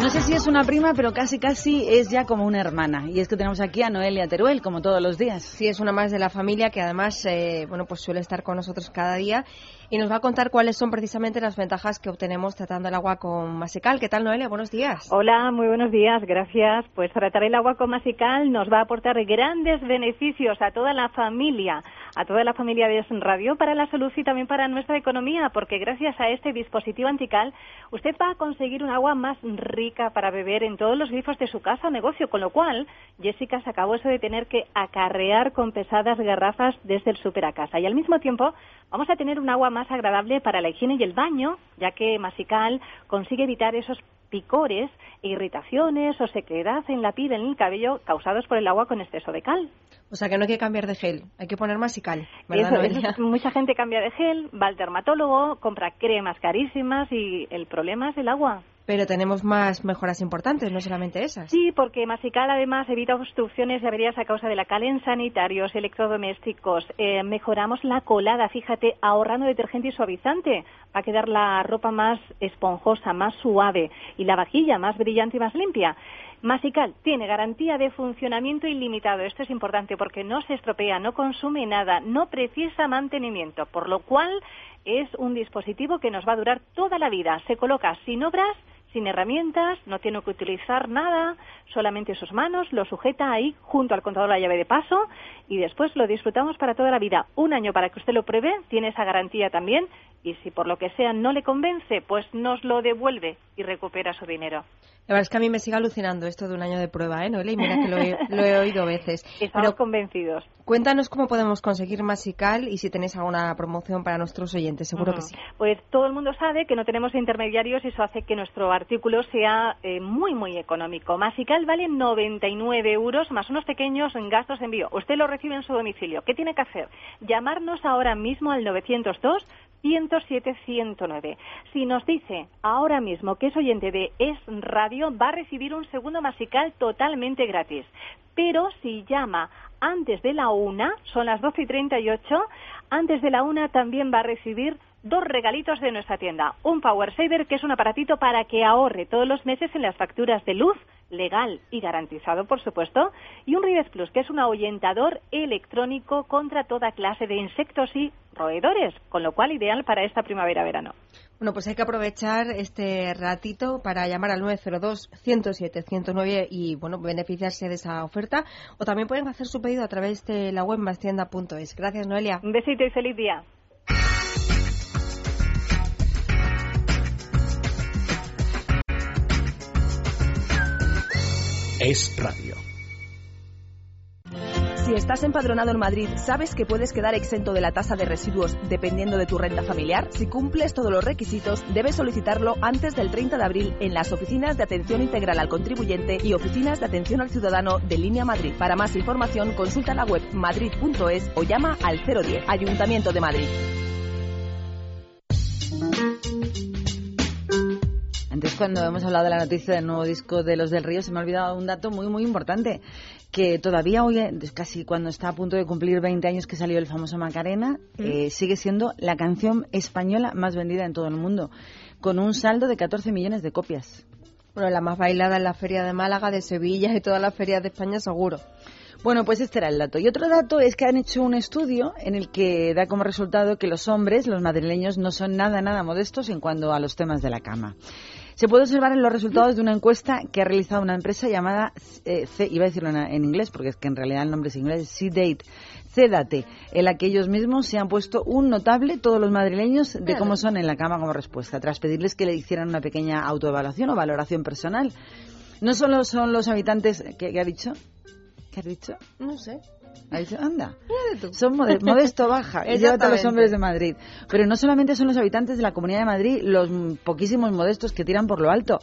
No sé si es una prima, pero casi casi es ya como una hermana. Y es que tenemos aquí a Noelia Teruel, como todos los días. Sí, es una más de la familia que además, eh, bueno, pues suele estar con nosotros cada día y nos va a contar cuáles son precisamente las ventajas que obtenemos tratando el agua con Masical. ¿Qué tal, Noelia? Buenos días. Hola, muy buenos días, gracias. Pues tratar el agua con Masical nos va a aportar grandes beneficios a toda la familia, a toda la familia de Radio para la salud y también para nuestra economía, porque gracias a este dispositivo antical usted va a conseguir un agua más rica para beber en todos los grifos de su casa o negocio, con lo cual Jessica se acabó eso de tener que acarrear con pesadas garrafas desde el súper a casa. Y al mismo tiempo vamos a tener un agua más agradable para la higiene y el baño, ya que Masical consigue evitar esos picores, irritaciones o sequedad en la piel, en el cabello, causados por el agua con exceso de cal. O sea que no hay que cambiar de gel, hay que poner Masical. ¿verdad, Eso, eso mucha gente cambia de gel, va al dermatólogo, compra cremas carísimas y el problema es el agua. Pero tenemos más mejoras importantes, no solamente esas. Sí, porque Masical además evita obstrucciones y averías a causa de la cal en sanitarios, electrodomésticos. Eh, mejoramos la colada, fíjate, ahorrando detergente y suavizante. Va a quedar la ropa más esponjosa, más suave y la vajilla más brillante y más limpia. Masical tiene garantía de funcionamiento ilimitado. Esto es importante porque no se estropea, no consume nada, no precisa mantenimiento, por lo cual es un dispositivo que nos va a durar toda la vida. Se coloca sin obras, sin herramientas, no tiene que utilizar nada, solamente sus manos, lo sujeta ahí junto al contador la llave de paso y después lo disfrutamos para toda la vida. Un año para que usted lo pruebe, tiene esa garantía también y si por lo que sea no le convence, pues nos lo devuelve y recupera su dinero. La verdad es que a mí me sigue alucinando esto de un año de prueba, ¿eh, Noelia? Y mira que lo he, lo he oído veces. Estamos Pero convencidos. cuéntanos cómo podemos conseguir Masical y si tenéis alguna promoción para nuestros oyentes, seguro que Ujú. sí. Pues todo el mundo sabe que no tenemos intermediarios y eso hace que nuestro artículo sea eh, muy, muy económico. Masical vale 99 euros más unos pequeños gastos de envío. Usted lo recibe en su domicilio. ¿Qué tiene que hacer? Llamarnos ahora mismo al 902 107 109. Si nos dice ahora mismo que es oyente de Es Radio, va a recibir un segundo Masical totalmente gratis. Pero si llama antes de la una, son las 12 y 38, antes de la una también va a recibir dos regalitos de nuestra tienda. Un Power Saver, que es un aparatito para que ahorre todos los meses en las facturas de luz, legal y garantizado, por supuesto. Y un Rides Plus, que es un ahuyentador electrónico contra toda clase de insectos y roedores, con lo cual ideal para esta primavera-verano. Bueno, pues hay que aprovechar este ratito para llamar al 902-107-109 y, bueno, beneficiarse de esa oferta. O también pueden hacer su pedido a través de la web mastienda.es. Gracias, Noelia. Un besito y feliz día. Es radio. Si estás empadronado en Madrid, ¿sabes que puedes quedar exento de la tasa de residuos dependiendo de tu renta familiar? Si cumples todos los requisitos, debes solicitarlo antes del 30 de abril en las oficinas de atención integral al contribuyente y oficinas de atención al ciudadano de Línea Madrid. Para más información, consulta la web madrid.es o llama al 010, Ayuntamiento de Madrid. Cuando hemos hablado de la noticia del nuevo disco de Los del Río, se me ha olvidado un dato muy, muy importante. Que todavía hoy, eh, casi cuando está a punto de cumplir 20 años que salió el famoso Macarena, eh, sigue siendo la canción española más vendida en todo el mundo, con un saldo de 14 millones de copias. Bueno, la más bailada en la Feria de Málaga, de Sevilla y todas las ferias de España, seguro. Bueno, pues este era el dato. Y otro dato es que han hecho un estudio en el que da como resultado que los hombres, los madrileños, no son nada, nada modestos en cuanto a los temas de la cama. Se puede observar en los resultados de una encuesta que ha realizado una empresa llamada, eh, C, iba a decirlo en, en inglés porque es que en realidad el nombre es inglés, C-Date, Cédate, en la que ellos mismos se han puesto un notable, todos los madrileños, de cómo son en la cama como respuesta, tras pedirles que le hicieran una pequeña autoevaluación o valoración personal. No solo son los habitantes, ¿qué, qué ha dicho? ¿Qué has dicho? No sé. Ha dicho, anda. Son mode- modesto baja. Y lleva a los hombres de Madrid. Pero no solamente son los habitantes de la Comunidad de Madrid los poquísimos modestos que tiran por lo alto.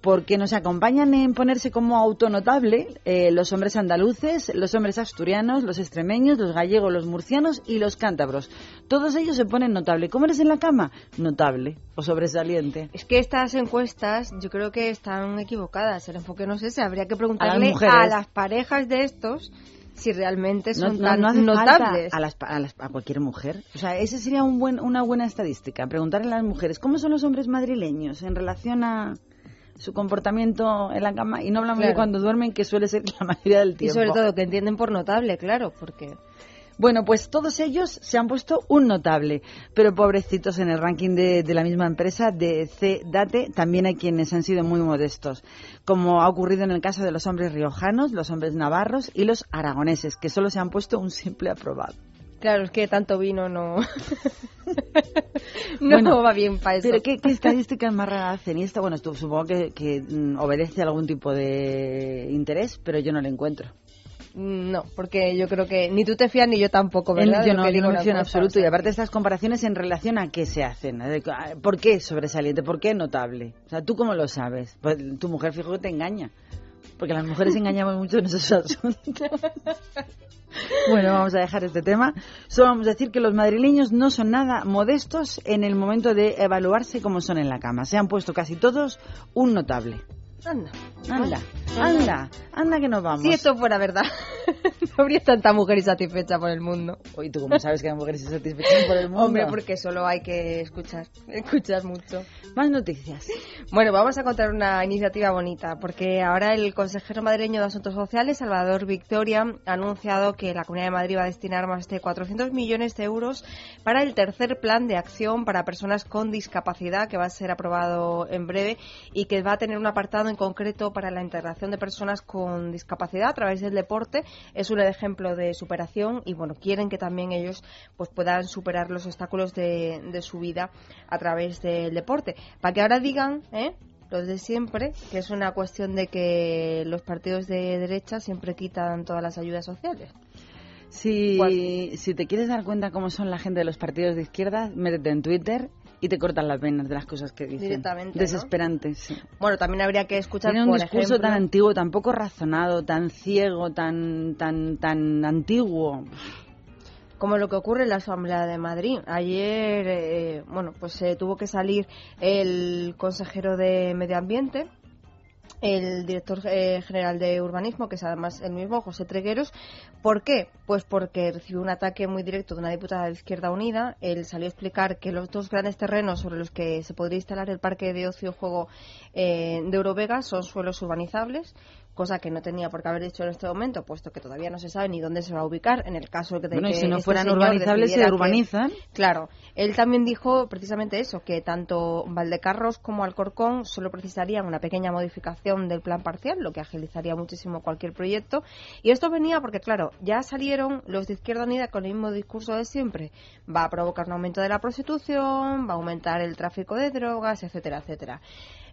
Porque nos acompañan en ponerse como autonotable eh, los hombres andaluces, los hombres asturianos, los extremeños, los gallegos, los murcianos y los cántabros. Todos ellos se ponen notable. ¿Cómo eres en la cama? Notable o sobresaliente. Es que estas encuestas yo creo que están equivocadas. El enfoque no sé si habría que preguntarle a las parejas de estos si realmente son no- tan no hace notables. a, las, a, las- a cualquier mujer. O sea, esa sería un buen, una buena estadística. Preguntarle a las mujeres cómo son los hombres madrileños en relación a su comportamiento en la cama. Y no hablamos de cuando duermen, que suele ser la mayoría del Y tiempo. sobre todo que entienden por notable, claro, porque Bueno, pues todos ellos se han puesto un notable, pero pobrecitos en el ranking de, de la misma empresa de C-Date también hay quienes han sido muy modestos, como ha ocurrido en el caso de los hombres riojanos, los hombres navarros y los aragoneses, que solo se han puesto un simple aprobado. claro, es que tanto vino no no Bueno, va bien para eso. Pero ¿qué, qué estadísticas más raras hacen? Y esta, bueno, esto supongo que, que, mm, obedece a algún tipo de interés, pero yo no lo encuentro. No, porque yo creo que ni tú te fías ni yo tampoco, ¿verdad? yo no, yo no me fío en absoluto. Y aparte estas comparaciones en relación a qué se hacen. ¿eh? ¿Por qué sobresaliente? ¿Por qué notable? O sea, ¿tú cómo lo sabes? Pues tu mujer fijo que te engaña. Porque las mujeres engañamos mucho en esos asuntos. Bueno, vamos a dejar este tema. Solo vamos a decir que los madrileños no son nada modestos en el momento de evaluarse como son en la cama. Se han puesto casi todos un notable. Anda, Anda, Anda. anda, que nos vamos. Si esto fuera verdad, no habría tanta mujer insatisfecha por el mundo. Oye, ¿tú cómo sabes que hay mujeres insatisfechas por el mundo? Hombre, porque solo hay que escuchar, escuchar mucho. Más noticias. Bueno, vamos a contar una iniciativa bonita, porque ahora el consejero madrileño de Asuntos Sociales, Salvador Victoria, ha anunciado que la Comunidad de Madrid va a destinar más de 400 millones de euros para el tercer plan de acción para personas con discapacidad, que va a ser aprobado en breve y que va a tener un apartado en concreto para la integración de personas con discapacidad a través del deporte. Es un ejemplo de superación y, bueno, quieren que también ellos pues puedan superar los obstáculos de, de su vida a través del deporte. Para que ahora digan, ¿eh? los de siempre, que es una cuestión de que los partidos de derecha siempre quitan todas las ayudas sociales. Si, si te quieres dar cuenta cómo son la gente de los partidos de izquierda, métete en Twitter y te cortan las venas de las cosas que dicen. Directamente, ¿no? Desesperantes, sí. Bueno, también habría que escuchar, Tiene un por discurso ejemplo, tan antiguo, tan poco razonado, tan ciego, tan, tan, tan antiguo. como lo que ocurre en la Asamblea de Madrid. Ayer, eh, bueno, pues eh, tuvo que salir el consejero de Medio Ambiente, el director eh, general de urbanismo, que es además el mismo, José Tregueros. ¿Por qué? Pues porque recibió un ataque muy directo de una diputada de Izquierda Unida. Él salió a explicar que los dos grandes terrenos sobre los que se podría instalar el parque de ocio y juego eh, de Eurovega son suelos urbanizables, cosa que no tenía por qué haber dicho en este momento, puesto que todavía no se sabe ni dónde se va a ubicar en el caso de Bueno, y que si no este fueran urbanizables, se que- urbanizan. Claro, él también dijo precisamente eso, que tanto Valdecarros como Alcorcón solo precisarían una pequeña modificación del plan parcial, lo que agilizaría muchísimo cualquier proyecto. Y esto venía porque, claro, ya salieron los de Izquierda Unida con el mismo discurso de siempre. Va a provocar un aumento de la prostitución, va a aumentar el tráfico de drogas, etcétera, etcétera.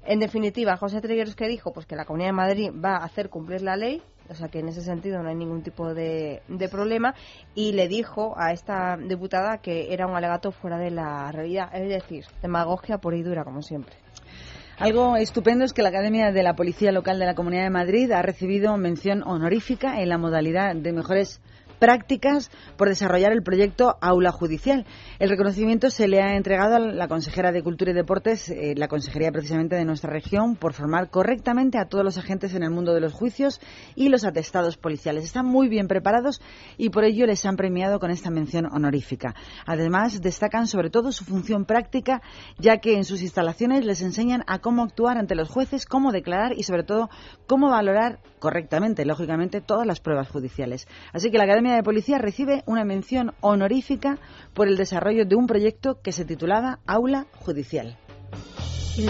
En definitiva, José Trigueros que dijo pues que la Comunidad de Madrid va a hacer cumplir la ley, o sea que en ese sentido no hay ningún tipo de, de, problema, y le dijo a esta diputada que era un alegato fuera de la realidad, es decir, demagogia por y dura, como siempre. Algo estupendo es que la Academia de la Policía Local de la Comunidad de Madrid ha recibido mención honorífica en la modalidad de mejores prácticas por desarrollar el proyecto Aula Judicial. El reconocimiento se le ha entregado a la consejera de Cultura y Deportes, eh, la consejería precisamente de nuestra región, por formar correctamente a todos los agentes en el mundo de los juicios y los atestados policiales. Están muy bien preparados y por ello les han premiado con esta mención honorífica. Además, destacan sobre todo su función práctica, ya que en sus instalaciones les enseñan a cómo actuar ante los jueces, cómo declarar y sobre todo cómo valorar correctamente, lógicamente, todas las pruebas judiciales. Así que la Academia de Policía recibe una mención honorífica por el desarrollo de un proyecto que se titulaba Aula Judicial. Y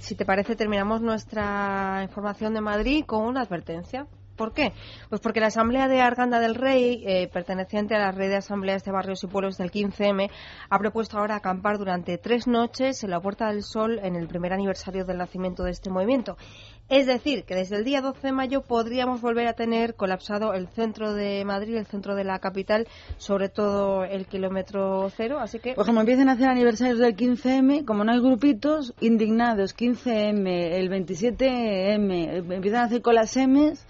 si te, parece, terminamos nuestra información de Madrid con una advertencia. ¿Por qué? Pues porque la Asamblea de Arganda del Rey, eh, perteneciente a la red de asambleas de barrios y pueblos del 15M, ha propuesto ahora acampar durante tres noches en la Puerta del Sol en el primer aniversario del nacimiento de este movimiento. Es decir, que desde el día 12 de mayo podríamos volver a tener colapsado el centro de Madrid, el centro de la capital, sobre todo el kilómetro cero. Así que. Pues como empiecen a hacer aniversarios del 15M, como no hay grupitos, indignados, 15M, el 27M, empiezan a hacer colas M's.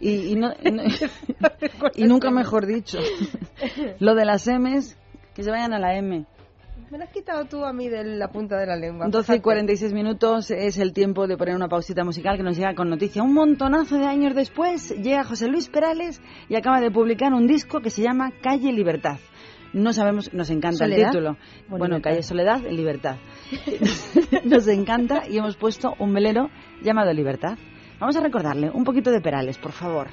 Y, y, no, y nunca mejor dicho. Lo de las M's, que se vayan a la M. Me lo has quitado tú a mí de la punta de la lengua. 12 y 46 minutos es el tiempo de poner una pausita musical que nos llega con noticia. Un montonazo de años después llega José Luis Perales y acaba de publicar un disco que se llama Calle Libertad. No sabemos, nos encanta el título. Bueno, Calle Soledad, Libertad. nos encanta y hemos puesto un velero llamado Libertad. Vamos a recordarle un poquito de Perales, por favor.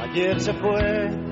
Ayer se fue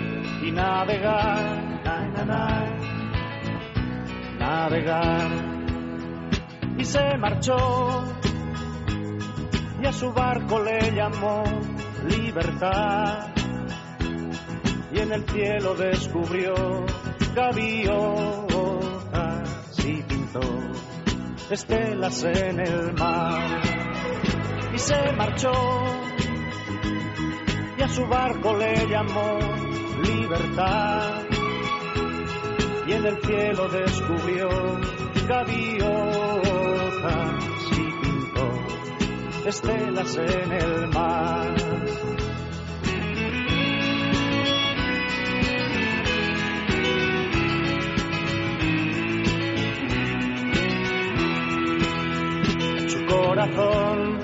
y navegar, navegar. Y se marchó y a su barco le llamó libertad. Y en el cielo descubrió gaviotas y pintó estelas en el mar. Y se marchó y a su barco le llamó libertad. Y en el cielo descubrió gaviotas y pintó estelas en el mar. su corazón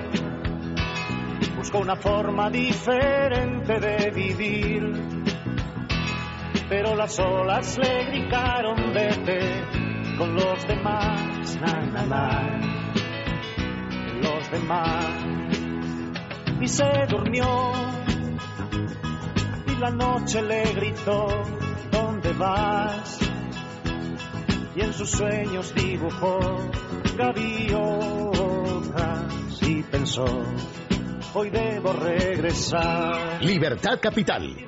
buscó una forma diferente de vivir pero las olas le gritaron vete con los demás, na, na, na, los demás. Y se durmió y la noche le gritó, ¿dónde vas? Y en sus sueños dibujó gaviotas y pensó, hoy debo regresar. Libertad Capital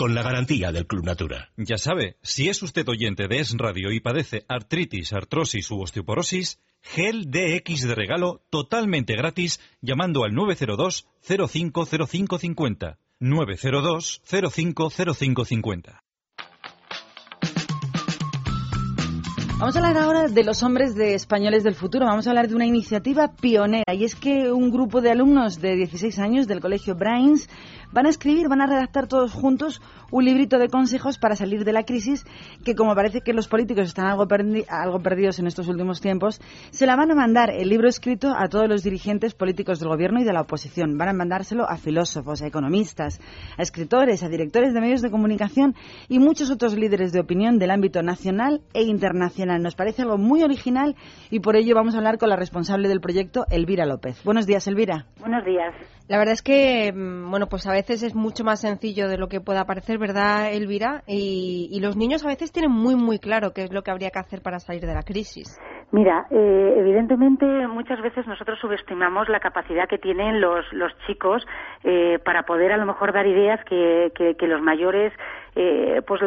con la garantía del Club Natura. Ya sabe, si es usted oyente de Es Radio y padece artritis, artrosis u osteoporosis, gel DX de regalo totalmente gratis llamando al 902 050550. 902 050550. Vamos a hablar ahora de los hombres de españoles del futuro. Vamos a hablar de una iniciativa pionera y es que un grupo de alumnos de 16 años del colegio Brains van a escribir, van a redactar todos juntos un librito de consejos para salir de la crisis que como parece que los políticos están algo, algo perdidos en estos últimos tiempos, se la van a mandar el libro escrito a todos los dirigentes políticos del gobierno y de la oposición. Van a mandárselo a filósofos, a economistas, a escritores, a directores de medios de comunicación y muchos otros líderes de opinión del ámbito nacional e internacional. Nos parece algo muy original y por ello vamos a hablar con la responsable del proyecto, Elvira López. Buenos días, Elvira. Buenos días. La verdad es que, mm, bueno, pues a veces es mucho más sencillo de lo que pueda parecer, ¿verdad, Elvira? Y, los niños a veces tienen muy, muy claro qué es lo que habría que hacer para salir de la crisis. Mira, eh, evidentemente muchas veces nosotros subestimamos la capacidad que tienen los, los chicos eh, para poder a lo mejor dar ideas que, que los mayores eh, pues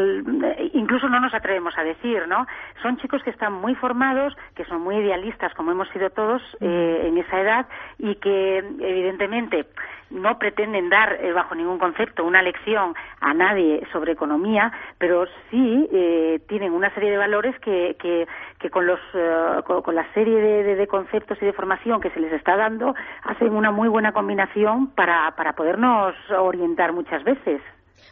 incluso no nos atrevemos a decir, ¿no? Son chicos que están muy formados, que son muy idealistas, como hemos sido todos eh, en esa edad, y que evidentemente no pretenden dar eh, bajo ningún concepto una lección a nadie sobre economía, pero sí eh, tienen una serie de valores que, que, que con, los, eh, con, la serie de, de, conceptos y de formación que se les está dando hacen una muy buena combinación para, para podernos orientar muchas veces.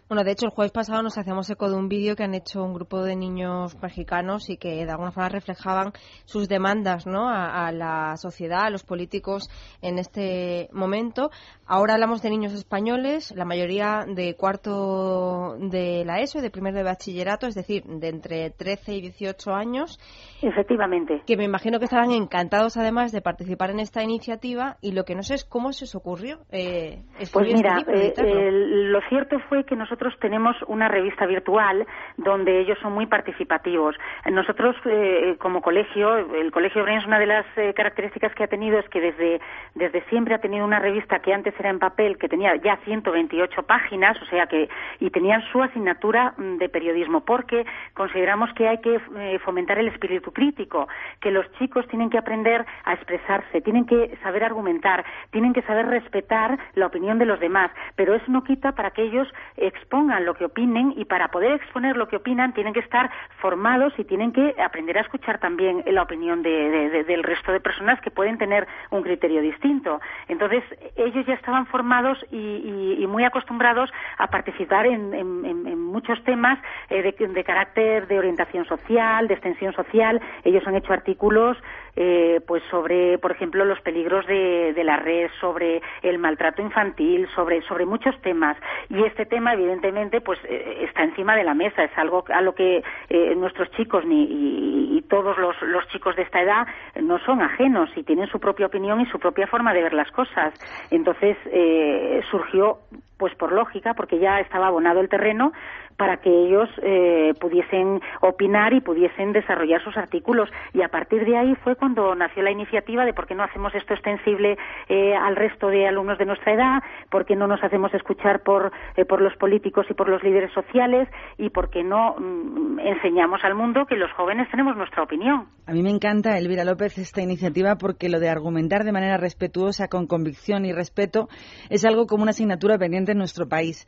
Bueno, de hecho, el jueves pasado nos hacíamos eco de un vídeo que han hecho un grupo de niños mexicanos y que de alguna forma reflejaban sus demandas ¿no? a, la sociedad, a los políticos en este momento. Ahora hablamos de niños españoles, la mayoría de cuarto de la ESO, de primer de bachillerato, es decir, de entre 13 y 18 años. Efectivamente. Que me imagino que estarán encantados además de participar en esta iniciativa y lo que no sé es cómo se os ocurrió. Eh, pues mira, eh, lo cierto fue que nosotros tenemos una revista virtual donde ellos son muy participativos. Nosotros, eh, como colegio, el Colegio Brains, una de las eh, características que ha tenido es que desde, desde siempre ha tenido una revista que antes era en papel, que tenía ya 128 páginas, o sea que, y tenían su asignatura mm, de periodismo, porque consideramos que hay que eh, fomentar el espíritu crítico, que los chicos tienen que aprender a expresarse, tienen que saber argumentar, tienen que saber respetar la opinión de los demás, pero eso no quita para que ellos expongan lo que opinen y para poder exponer lo que opinan tienen que estar formados y tienen que aprender a escuchar también la opinión del resto de personas que pueden tener un criterio distinto. Entonces, ellos ya estaban formados y, muy acostumbrados a participar en, muchos temas eh, de, carácter de orientación social, de extensión social. Ellos han hecho artículos eh, pues sobre, por ejemplo, los peligros de, la red, sobre el maltrato infantil, sobre, sobre muchos temas. Y este tema, evidentemente, pues eh, está encima de la mesa es algo a lo que eh, nuestros chicos ni y, todos los, los, chicos de esta edad no son ajenos y tienen su propia opinión y su propia forma de ver las cosas entonces eh, surgió pues por lógica, porque ya estaba abonado el terreno para que ellos eh, pudiesen opinar y pudiesen desarrollar sus artículos. Y a partir de ahí fue cuando nació la iniciativa de por qué no hacemos esto extensible eh, al resto de alumnos de nuestra edad, por qué no nos hacemos escuchar por, eh, por los políticos y por los líderes sociales y por qué no mm, enseñamos al mundo que los jóvenes tenemos nuestra opinión. A mí me encanta, Elvira López, esta iniciativa porque lo de argumentar de manera respetuosa, con convicción y respeto, es algo como una asignatura pendiente en nuestro país.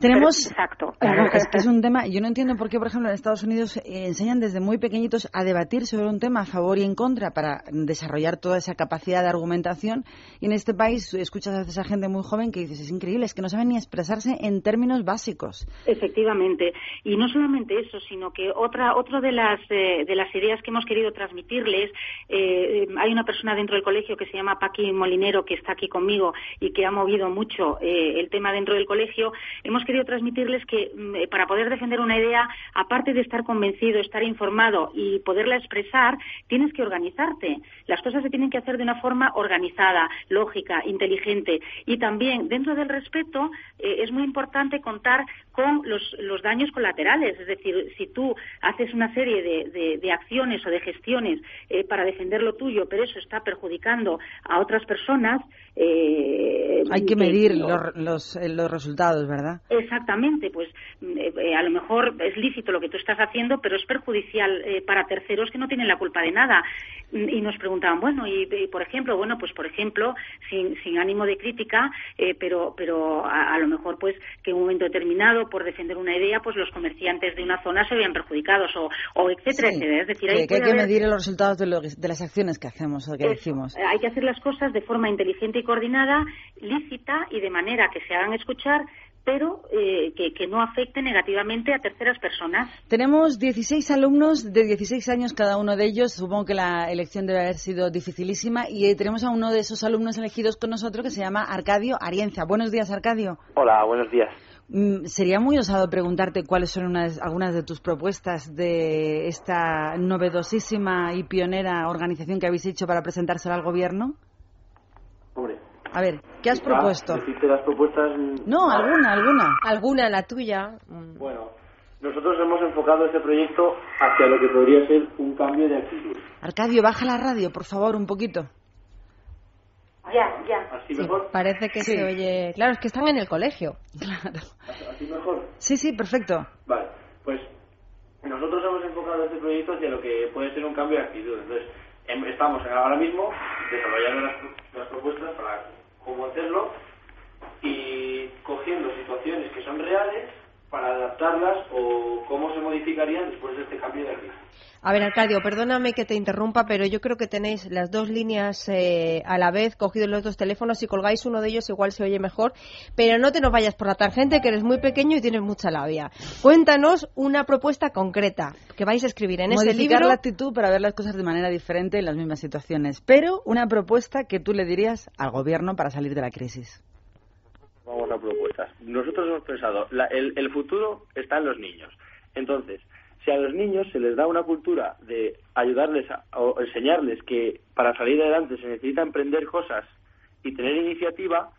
Tenemos. exacto. es un tema. Yo no entiendo por qué, por ejemplo, en Estados Unidos eh, enseñan desde muy pequeñitos a debatir sobre un tema a favor y en contra para desarrollar toda esa capacidad de argumentación. Y en este país escuchas a veces a gente muy joven que dices, es increíble, es que no saben ni expresarse en términos básicos. Efectivamente. Y no solamente eso, sino que otra, otra de, las, eh, de las ideas que hemos querido transmitirles, eh, hay una persona dentro del colegio que se llama Paqui Molinero, que está aquí conmigo y que ha movido mucho el tema dentro del colegio. Hemos querido transmitirles que mm, eh, para poder defender una idea, aparte de estar convencido, estar informado y poderla expresar, tienes que organizarte. Las cosas se tienen que hacer de una forma organizada, lógica, inteligente. Y también, dentro del respeto, eh, es muy importante contar con los, daños colaterales. Es decir, si tú haces una serie de, acciones o de gestiones eh, para defender lo tuyo, pero eso está perjudicando a otras personas. Hay que medir los, eh, los resultados, ¿verdad? Exactamente, pues eh, a lo mejor es lícito lo que tú estás haciendo, pero es perjudicial para terceros que no tienen la culpa de nada. Y nos preguntaban, bueno, y, por ejemplo, bueno, pues por ejemplo, sin, sin ánimo de crítica, pero, pero a, lo mejor pues que en un momento determinado, por defender una idea, pues los comerciantes de una zona se vean perjudicados o, o etcétera, etcétera. Es decir, hay que, hay que medir los resultados de, de, las acciones que hacemos o que decimos. Hay que hacer las cosas de forma inteligente y coordinada, lícita y de manera que se hagan escuchar pero eh, que, no afecte negativamente a terceras personas. Tenemos 16 alumnos de 16 años cada uno de ellos. Supongo que la elección debe haber sido dificilísima. Y tenemos a uno de esos alumnos elegidos con nosotros que se llama Arcadio Arienza. Buenos días, Arcadio. Hola, buenos días. Mm, sería muy osado preguntarte cuáles son algunas de tus propuestas de esta novedosísima y pionera organización que habéis hecho para presentársela al gobierno. A ver, ¿qué has propuesto? las propuestas? No, alguna, alguna. Alguna, la tuya. Bueno, nosotros hemos enfocado este proyecto hacia lo que podría ser un cambio de actitud. Arcadio, baja la radio, por favor, un poquito. Ya, ya. ¿Así mejor? Parece que se oye. Claro, es que están en el colegio. Claro. ¿Así mejor? Sí, sí, perfecto. Vale, pues nosotros hemos enfocado este proyecto hacia lo que puede ser un cambio de actitud. Entonces, em, estamos ahora mismo desarrollando las, las propuestas para cómo hacerlo y cogiendo situaciones que son reales adaptarlas o cómo se modificarían después de este cambio de. A ver, Arcadio, perdóname que te interrumpa, pero yo creo que tenéis las dos líneas eh, a la vez, cogidos los dos teléfonos, y colgáis uno de ellos igual se oye mejor, pero no te nos vayas por la tangente, que eres muy pequeño y tienes mucha labia. Cuéntanos una propuesta concreta que vais a escribir en ese libro. la actitud para ver las cosas de manera diferente en las mismas situaciones, pero una propuesta que tú le dirías al gobierno para salir de la crisis. Vamos a propuestas. Nosotros hemos pensado, el, el futuro está en los niños. Entonces, si a los niños se les da una cultura de ayudarles o enseñarles que para salir adelante se necesita emprender cosas y tener iniciativa,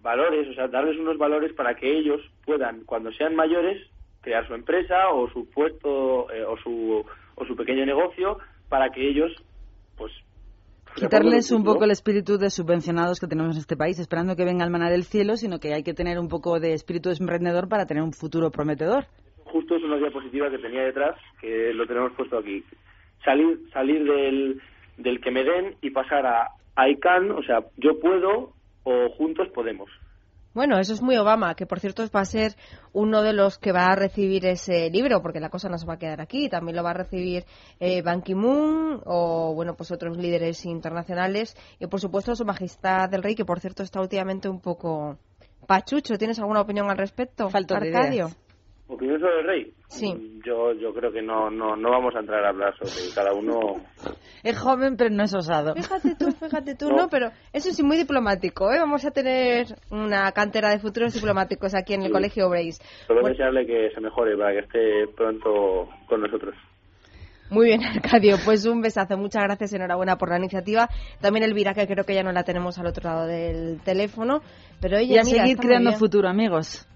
valores, o sea, darles unos valores para que ellos puedan, cuando sean mayores, crear su empresa o su puesto eh, o, su, o su pequeño negocio para que ellos, pues... Quitarles un poco el espíritu de subvencionados que tenemos en este país, esperando que venga el maná del cielo, sino que hay que tener un poco de espíritu emprendedor para tener un futuro prometedor justo es una diapositiva que tenía detrás, que lo tenemos puesto aquí. Salir, salir del, del que me den y pasar a I can, o sea, yo puedo o juntos podemos. Bueno, eso es muy Obama, que por cierto va a ser uno de los que va a recibir ese libro, porque la cosa no se va a quedar aquí. También lo va a recibir eh, Ban Ki-moon o, bueno, pues otros líderes internacionales. Y por supuesto su majestad del rey, que por cierto está últimamente un poco pachucho. ¿Tienes alguna opinión al respecto, Arcadio? ¿Opinión sobre el rey? Sí. Yo, yo creo que no, no, no vamos a entrar a hablar sobre cada uno. Es joven, pero no es osado. Fíjate tú, fíjate tú, no, pero eso sí, muy diplomático, ¿eh? Vamos a tener una cantera de futuros diplomáticos aquí en el Colegio Brace. Solo desearle que se mejore para que esté pronto con nosotros. Muy bien, Arcadio. Pues un besazo. Muchas gracias. Enhorabuena por la iniciativa. También Elvira, que creo que ya no la tenemos al otro lado del teléfono. Pero ella, y a seguir creando futuro, amigos.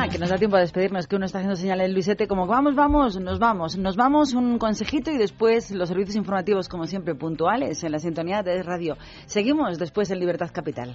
Ah, que nos da tiempo a despedirnos, que uno está haciendo señales Luisete como vamos, vamos, nos vamos, nos vamos, un consejito y después los servicios informativos como siempre puntuales en la sintonía de radio. Seguimos después en Libertad Capital.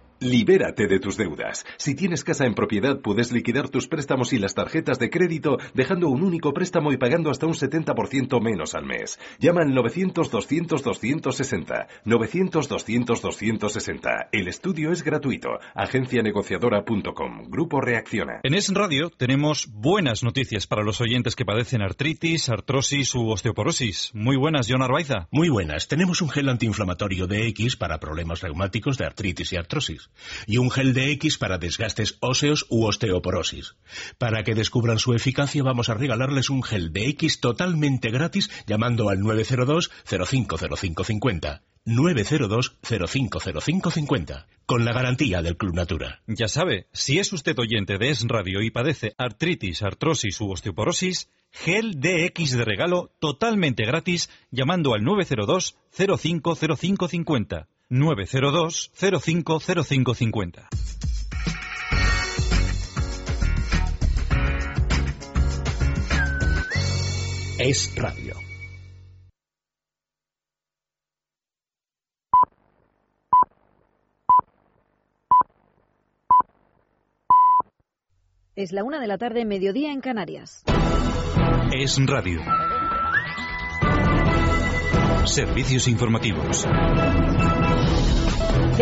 Libérate de tus deudas. Si tienes casa en propiedad, puedes liquidar tus préstamos y las tarjetas de crédito dejando un único préstamo y pagando hasta un 70% menos al mes. Llama al 900-200-260. 900-200-260. El estudio es gratuito. Agencianegociadora.com. Grupo Reacciona. En Es Radio tenemos buenas noticias para los oyentes que padecen artritis, artrosis u osteoporosis. Muy buenas, John Arbaiza. Muy buenas. Tenemos un gel antiinflamatorio de X para problemas reumáticos de artritis y artrosis y un gel de X para desgastes óseos u osteoporosis. Para que descubran su eficacia vamos a regalarles un gel de X totalmente gratis llamando al 902 050550. 902 050550 con la garantía del Club Natura. Ya sabe, si es usted oyente de Es Radio y padece artritis, artrosis u osteoporosis, gel DX de regalo totalmente gratis llamando al 902 050550. 902 050550. Es Radio. Es la una de la tarde, mediodía en Canarias. Es Radio. Servicios informativos.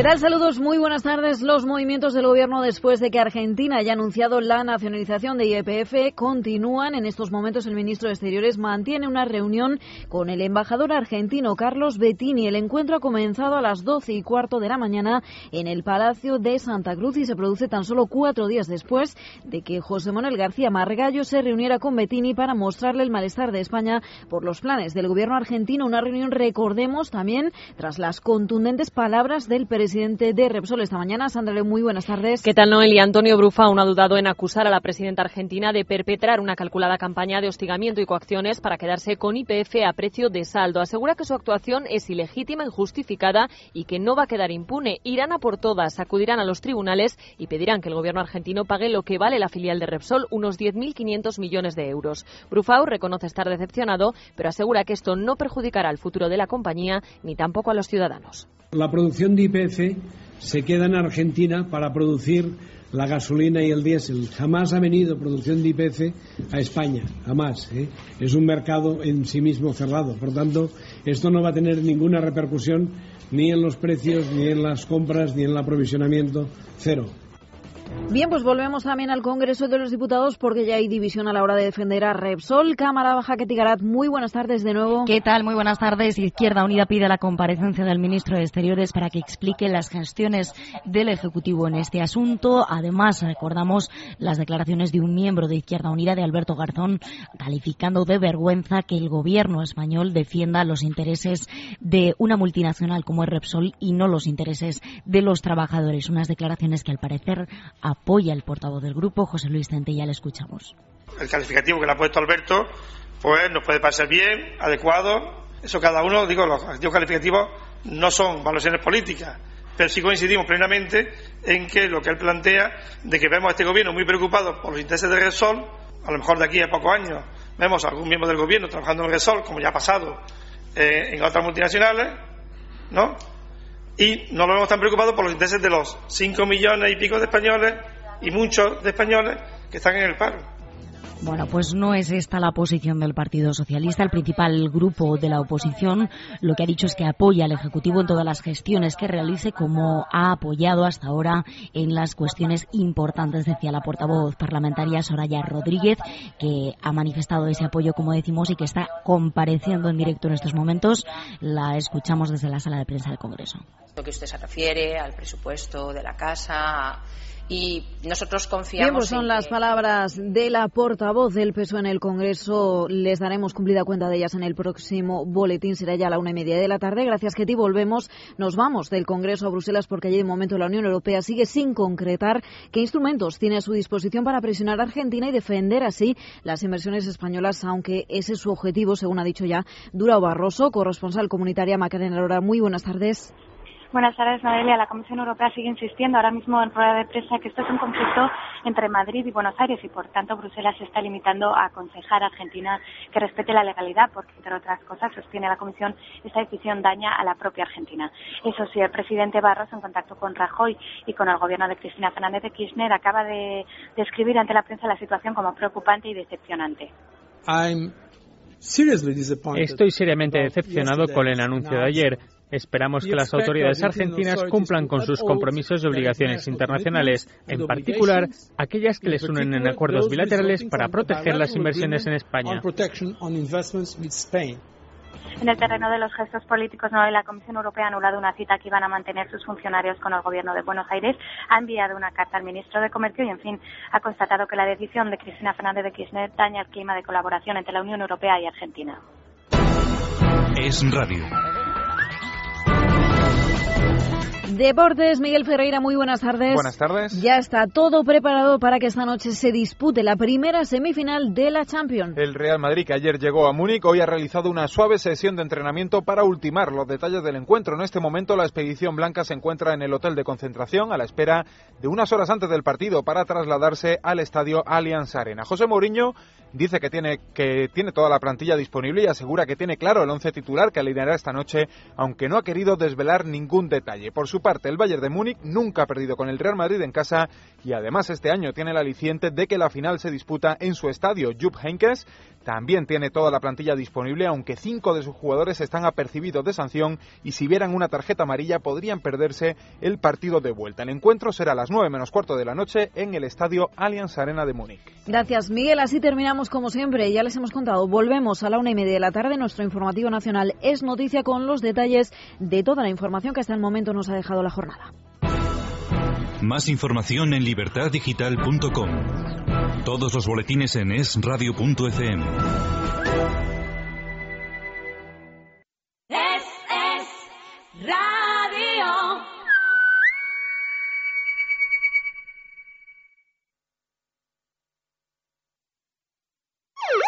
¿Qué? Saludos, muy buenas tardes. Los movimientos del gobierno después de que Argentina haya anunciado la nacionalización de IPF continúan. En estos momentos el ministro de Exteriores mantiene una reunión con el embajador argentino Carlos Bettini. El encuentro ha comenzado a las doce y cuarto de la mañana en el Palacio de Santa Cruz y se produce tan solo cuatro días después de que José Manuel García Margallo se reuniera con Bettini para mostrarle el malestar de España por los planes del gobierno argentino. Una reunión, recordemos, también tras las contundentes palabras del presidente de Repsol esta mañana. Sandra, muy buenas tardes. ¿Qué tal, Noel? Y Antonio Brufa aún ha dudado en acusar a la presidenta argentina de perpetrar una calculada campaña de hostigamiento y coacciones para quedarse con IPF a precio de saldo. Asegura que su actuación es ilegítima, injustificada y que no va a quedar impune. Irán a por todas, acudirán a los tribunales y pedirán que el gobierno argentino pague lo que vale la filial de Repsol, unos 10.500 millones de euros. Brufau reconoce estar decepcionado, pero asegura que esto no perjudicará el futuro de la compañía ni tampoco a los ciudadanos. La producción de IPF se queda en Argentina para producir la gasolina y el diésel. Jamás ha venido producción de IPF a España, jamás. ¿eh? Es un mercado en sí mismo cerrado. Por tanto, esto no va a tener ninguna repercusión ni en los precios, ni en las compras, ni en el aprovisionamiento. Cero. Bien, pues volvemos también al Congreso de los Diputados porque ya hay división a la hora de defender a Repsol. Cámara Baja que Tigarat, muy buenas tardes de nuevo. ¿Qué tal? Muy buenas tardes. Izquierda Unida pide la comparecencia del ministro de Exteriores para que explique las gestiones del Ejecutivo en este asunto. Además, recordamos las declaraciones de un miembro de Izquierda Unida, de Alberto Garzón, calificando de vergüenza que el gobierno español defienda los intereses de una multinacional como es Repsol y no los intereses de los trabajadores. Unas declaraciones que al parecer apoya el portavoz del grupo, José Luis Centella, le escuchamos. El calificativo que le ha puesto Alberto, pues nos puede parecer bien, adecuado. Eso cada uno, digo, los calificativos no son valoraciones políticas, pero sí coincidimos plenamente en que lo que él plantea, de que vemos a este gobierno muy preocupado por los intereses de Resol, a lo mejor de aquí a pocos años vemos a algún miembro del gobierno trabajando en Resol, como ya ha pasado eh, en otras multinacionales, ¿no? Y no lo vemos tan preocupado por los intereses de los 5 millones y pico de españoles y muchos de españoles que están en el paro. Bueno, pues no es esta la posición del Partido Socialista. El principal grupo de la oposición lo que ha dicho es que apoya al Ejecutivo en todas las gestiones que realice, como ha apoyado hasta ahora en las cuestiones importantes, decía la portavoz parlamentaria Soraya Rodríguez, que ha manifestado ese apoyo, como decimos, y que está compareciendo en directo en estos momentos. La escuchamos desde la sala de prensa del Congreso. Lo que usted se refiere al presupuesto de la casa y nosotros confiamos Bien, pues son las palabras de la portavoz del PSOE en el Congreso. Les daremos cumplida cuenta de ellas en el próximo boletín. Será ya a la una y media de la tarde. Gracias, Ketty. Volvemos. Nos vamos del Congreso a Bruselas porque allí de momento la Unión Europea sigue sin concretar qué instrumentos tiene a su disposición para presionar a Argentina y defender así las inversiones españolas, aunque ese es su objetivo, según ha dicho ya Dura Barroso, corresponsal comunitaria Macarena Lora. Muy buenas tardes. Buenas tardes, Noelia. La Comisión Europea sigue insistiendo ahora mismo en rueda de prensa que esto es un conflicto entre Madrid y Buenos Aires y, por tanto, Bruselas se está limitando a aconsejar a Argentina que respete la legalidad porque, entre otras cosas, sostiene la Comisión, esta decisión daña a la propia Argentina. Eso sí, el presidente Barros, en contacto con Rajoy y con el gobierno de Cristina Fernández de Kirchner, acaba de describir ante la prensa la situación como preocupante y decepcionante. Estoy seriamente decepcionado con el anuncio de ayer Esperamos que las autoridades argentinas cumplan con sus compromisos y obligaciones internacionales, en particular aquellas que les unen en acuerdos bilaterales para proteger las inversiones en España. En el terreno de los gestos políticos, no, la Comisión Europea ha anulado una cita que iban a mantener sus funcionarios con el Gobierno de Buenos Aires, ha enviado una carta al ministro de Comercio y, en fin, ha constatado que la decisión de Cristina Fernández de Kirchner daña el clima de colaboración entre la Unión Europea y Argentina. Es radio. Deportes, Miguel Ferreira, muy buenas tardes. Buenas tardes. Ya está todo preparado para que esta noche se dispute la primera semifinal de la Champions. El Real Madrid, que ayer llegó a Múnich, hoy ha realizado una suave sesión de entrenamiento para ultimar los detalles del encuentro. En este momento, la expedición blanca se encuentra en el hotel de concentración a la espera de unas horas antes del partido para trasladarse al estadio Allianz Arena. José Mourinho dice que tiene, que tiene toda la plantilla disponible y asegura que tiene claro el once titular que alineará esta noche, aunque no ha querido desvelar ningún detalle. Por su parte, el Bayern de Múnich nunca ha perdido con el Real Madrid en casa y además este año tiene el aliciente de que la final se disputa en su estadio. Jupp Heynckes también tiene toda la plantilla disponible, aunque cinco de sus jugadores están apercibidos de sanción y si vieran una tarjeta amarilla podrían perderse el partido de vuelta. El encuentro será a las nueve menos cuarto de la noche en el estadio Allianz Arena de Múnich. Gracias, Miguel. Así terminamos como siempre. Ya les hemos contado. Volvemos a la una y media de la tarde. Nuestro informativo nacional es noticia con los detalles de toda la información que hasta el momento nos ha dejado la jornada. Más información en libertaddigital.com. Todos los boletines en esradio.fm.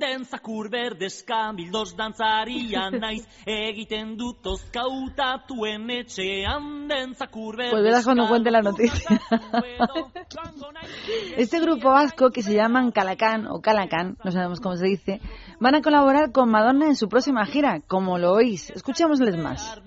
den zakur berdezka. Bildos dantzaria naiz egiten dut ozkautatuen etxean den zakur. Pues verás cuando cuente la noticia. este grupo vasco que se llaman Calacán o Calacán, no sabemos cómo se dice, van a colaborar con Madonna en su próxima gira, como lo oís. Escuchémosles más.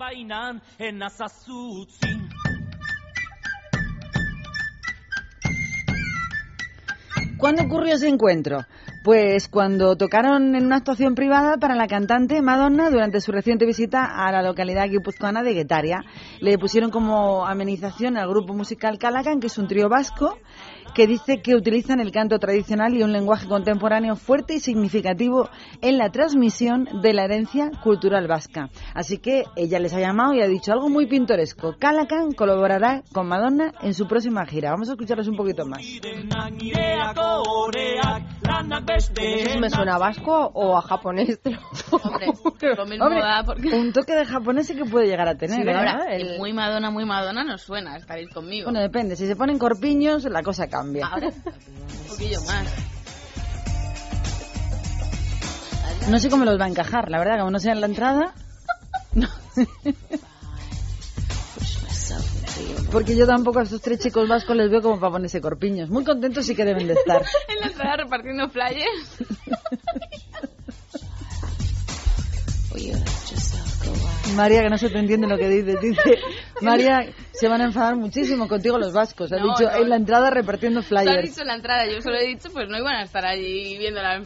¿Cuándo ocurrió ese encuentro? Pues cuando tocaron en una actuación privada para la cantante Madonna durante su reciente visita a la localidad guipuzcoana de Guetaria. Le pusieron como amenización al grupo musical Calacan, que es un trío vasco, que dice que utilizan el canto tradicional y un lenguaje contemporáneo fuerte y significativo en la transmisión de la herencia cultural vasca. Así que ella les ha llamado y ha dicho algo muy pintoresco. Calacan colaborará con Madonna en su próxima gira. Vamos a escucharles un poquito más. ¿Me suena a vasco o a japonés? Hombre, lo mismo Hombre, da porque... un toque de japonés sí que puede llegar a tener. Sí, ¿eh? ahora, el muy Madonna, muy Madonna nos suena, estaréis conmigo. Bueno, depende. Si se ponen corpiños, la cosa cambia. Ahora, un poquillo más. No sé cómo los va a encajar, la verdad, como no sea en la entrada. no. Porque yo tampoco a estos tres chicos vascos les veo como para ponerse corpiños. Muy contentos sí que deben de estar. en la entrada repartiendo flyers. María, que no se te entiende lo que dices. Dice, María, se van a enfadar muchísimo contigo los vascos. Ha No, dicho no. en la entrada repartiendo flyers. dicho en la entrada, yo solo he dicho, pues no iban a estar allí viendo la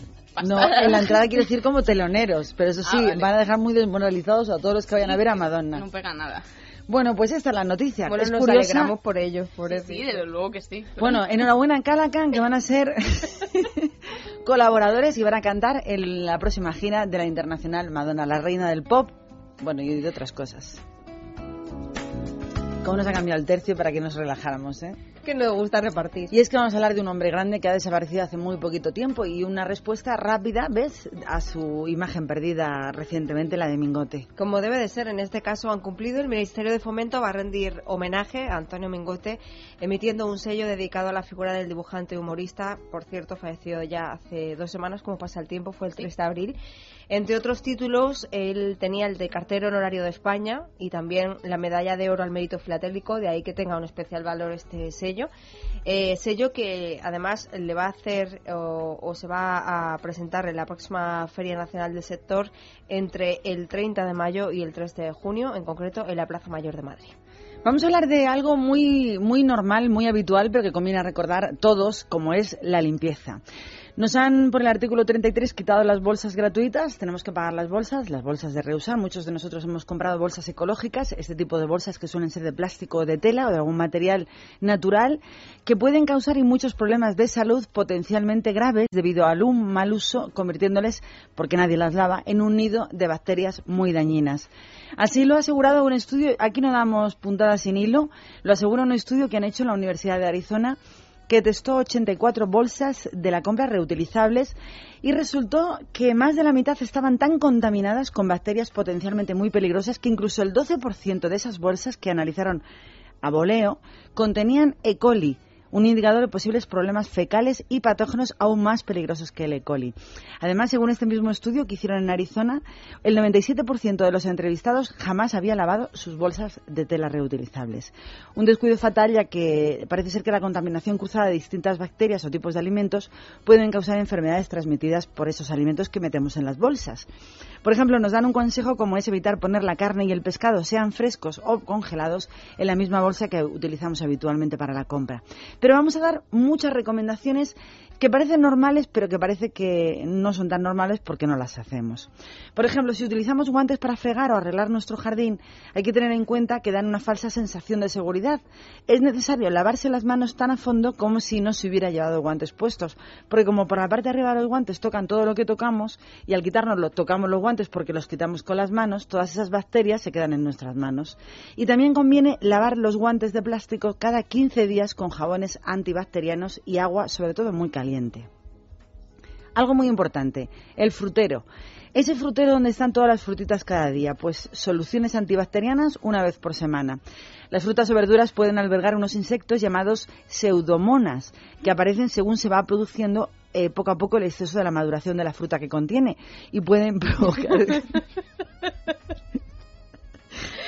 No, en la entrada quiere decir como teloneros, pero eso sí, Ah, vale. van a dejar muy desmoralizados a todos los que vayan a ver a Madonna. No pega nada. Bueno, pues esta es la noticia. Bueno, es nos curiosa. alegramos por ellos, por. Sí, desde luego que sí. Bueno, enhorabuena a Calacan, que van a ser colaboradores y van a cantar en la próxima gira de la internacional Madonna, la reina del pop, bueno, y de otras cosas. cómo nos ha cambiado el tercio para que nos relajáramos, ¿eh? Que nos gusta repartir. Y es que vamos a hablar de un hombre grande que ha desaparecido hace muy poquito tiempo y una respuesta rápida, ¿ves?, a su imagen perdida recientemente, la de Mingote. Como debe de ser, en este caso han cumplido. El Ministerio de Fomento va a rendir homenaje a Antonio Mingote emitiendo un sello dedicado a la figura del dibujante humorista, por cierto, fallecido ya hace dos semanas, como pasa el tiempo, fue el 3 de abril. Entre otros títulos, él tenía el de cartero honorario de España y también la medalla de oro al mérito filatélico, de ahí que tenga un especial valor este sello. Eh, sello que además le va a hacer o, o, se va a presentar en la próxima Feria Nacional del Sector entre el 30 de mayo y el 3 de junio, en concreto en la Plaza Mayor de Madrid. Vamos a hablar de algo muy, muy normal, muy habitual, pero que conviene recordar todos, como es la limpieza. Nos han, por el artículo 33, quitado las bolsas gratuitas. Tenemos que pagar las bolsas, las bolsas de reusar. Muchos de nosotros hemos comprado bolsas ecológicas, este tipo de bolsas que suelen ser de plástico o de tela o de algún material natural, que pueden causar y muchos problemas de salud potencialmente graves debido al un mal uso, convirtiéndoles, porque nadie las lava, en un nido de bacterias muy dañinas. Así lo ha asegurado un estudio, aquí no damos puntadas sin hilo, lo asegura un estudio que han hecho la Universidad de Arizona que testó 84 bolsas de la compra reutilizables y resultó que más de la mitad estaban tan contaminadas con bacterias potencialmente muy peligrosas que incluso el 12% de esas bolsas que analizaron a voleo contenían E. coli, un indicador de posibles problemas fecales y patógenos aún más peligrosos que el E. coli. Además, según este mismo estudio que hicieron en Arizona, el 97% de los entrevistados jamás había lavado sus bolsas de tela reutilizables. Un descuido fatal ya que parece ser que la contaminación cruzada de distintas bacterias o tipos de alimentos pueden causar enfermedades transmitidas por esos alimentos que metemos en las bolsas. Por ejemplo, nos dan un consejo como es evitar poner la carne y el pescado, sean frescos o congelados, en la misma bolsa que utilizamos habitualmente para la compra. Pero vamos a dar muchas recomendaciones que parecen normales, pero que parece que no son tan normales porque no las hacemos. Por ejemplo, si utilizamos guantes para fregar o arreglar nuestro jardín, hay que tener en cuenta que dan una falsa sensación de seguridad. Es necesario lavarse las manos tan a fondo como si no se hubiera llevado guantes puestos, porque como por la parte de arriba de los guantes tocan todo lo que tocamos y al quitárnoslo tocamos los guantes porque los quitamos con las manos, todas esas bacterias se quedan en nuestras manos. Y también conviene lavar los guantes de plástico cada 15 días con jabones antibacterianos y agua, sobre todo muy caliente. Algo muy importante, el frutero. Ese frutero donde están todas las frutitas cada día, pues soluciones antibacterianas una vez por semana. Las frutas o verduras pueden albergar unos insectos llamados pseudomonas, que aparecen según se va produciendo eh, poco a poco el exceso de la maduración de la fruta que contiene y pueden provocar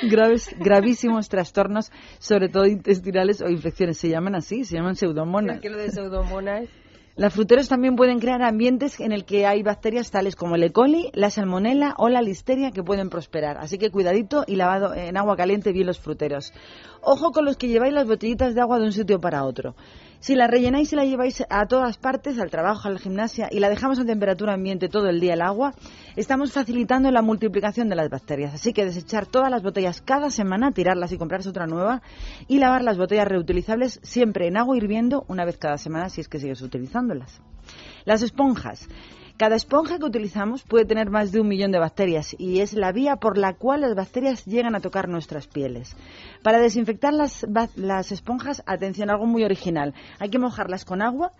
graves, gravísimos trastornos, sobre todo intestinales o infecciones. Se llaman así, se llaman pseudomonas. ¿Qué lo de pseudomonas? Las fruteros también pueden crear ambientes en el que hay bacterias tales como el E. coli, la salmonela o la listeria que pueden prosperar. Así que cuidadito y lavado en agua caliente bien los fruteros. Ojo con los que lleváis las botellitas de agua de un sitio para otro. Si la rellenáis y la lleváis a todas partes, al trabajo, a la gimnasia, y la dejamos a temperatura ambiente todo el día el agua, estamos facilitando la multiplicación de las bacterias. Así que desechar todas las botellas cada semana, tirarlas y comprarse otra nueva, y lavar las botellas reutilizables siempre en agua hirviendo una vez cada semana si es que sigues utilizándolas. Las esponjas. Cada esponja que utilizamos puede tener más de un millón de bacterias y es la vía por la cual las bacterias llegan a tocar nuestras pieles. Para desinfectar las, esponjas, atención, algo muy original. Hay que mojarlas con agua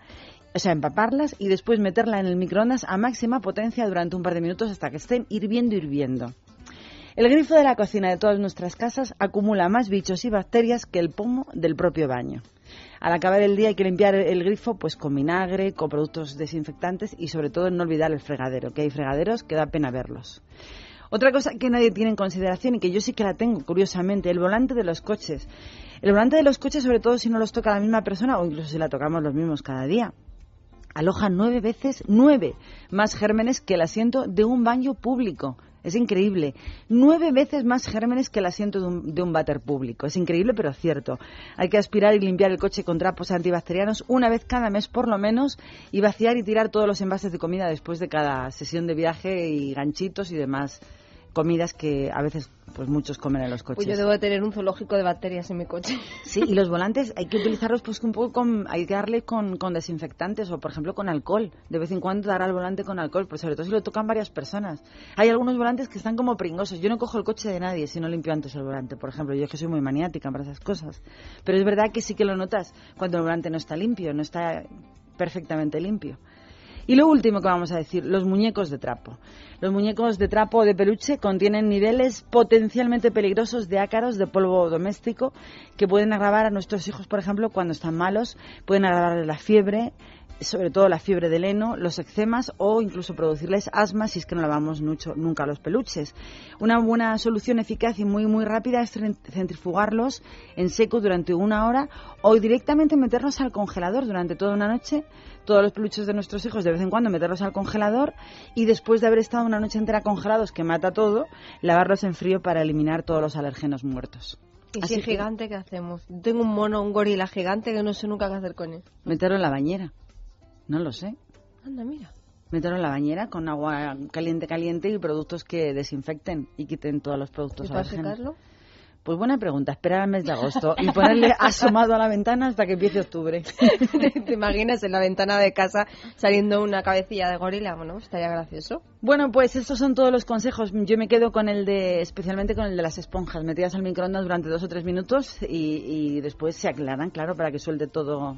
o sea, empaparlas y después meterla en el microondas a máxima potencia durante un par de minutos hasta que estén hirviendo, hirviendo. El grifo de la cocina de todas nuestras casas acumula más bichos y bacterias que el pomo del propio baño. Al acabar el día hay que limpiar el grifo pues con vinagre, con productos desinfectantes y sobre todo no olvidar el fregadero, que hay fregaderos que da pena verlos. Otra cosa que nadie tiene en consideración y que yo sí que la tengo, curiosamente, el volante de los coches. El volante de los coches, sobre todo si no los toca la misma persona o incluso si la tocamos los mismos cada día, aloja nueve veces, nueve más gérmenes que el asiento de un baño público. Es increíble. Nueve veces más gérmenes que el asiento de un, de un váter público. Es increíble, pero cierto. Hay que aspirar y limpiar el coche con trapos antibacterianos una vez cada mes por lo menos y vaciar y tirar todos los envases de comida después de cada sesión de viaje y ganchitos y demás comidas que a veces pues muchos comen en los coches. Pues yo debo de tener un zoológico de bacterias en mi coche. Sí, y los volantes hay que utilizarlos pues un poco con, hay que darle con, con desinfectantes o por ejemplo con alcohol. De vez en cuando dar al volante con alcohol, pues sobre todo si lo tocan varias personas. Hay algunos volantes que están como pringosos. Yo no cojo el coche de nadie si no limpio antes el volante, por ejemplo. Yo es que soy muy maniática para esas cosas. Pero es verdad que sí que lo notas cuando el volante no está limpio, no está perfectamente limpio. Y lo último que vamos a decir, los muñecos de trapo. Los muñecos de trapo de peluche contienen niveles potencialmente peligrosos de ácaros de polvo doméstico que pueden agravar a nuestros hijos, por ejemplo, cuando están malos, pueden agravar la fiebre, sobre todo la fiebre del heno, los eczemas o incluso producirles asma si es que no lavamos mucho, nunca los peluches. Una buena solución eficaz y muy muy rápida es centrifugarlos en seco durante una hora o directamente meterlos al congelador durante toda una noche todos los peluches de nuestros hijos de vez en cuando meterlos al congelador y después de haber estado una noche entera congelados que mata todo, lavarlos en frío para eliminar todos los alérgenos muertos. ¿Y si es gigante qué hacemos? Tengo un mono, un gorila gigante que no sé nunca qué hacer con él. Meterlo en la bañera. No lo sé. Anda, mira. Meterlo en la bañera con agua caliente, caliente y productos que desinfecten y quiten todos los productos ¿Y para secarlo? Pues buena pregunta, esperar al mes de agosto y ponerle asomado a la ventana hasta que empiece octubre. ¿Te imaginas en la ventana de casa saliendo una cabecilla de gorila? Bueno, estaría gracioso. Bueno, pues estos son todos los consejos. Yo me quedo con el de, especialmente con el de las esponjas, metidas al microondas durante dos o tres minutos y, y después se aclaran, claro, para que suelte todo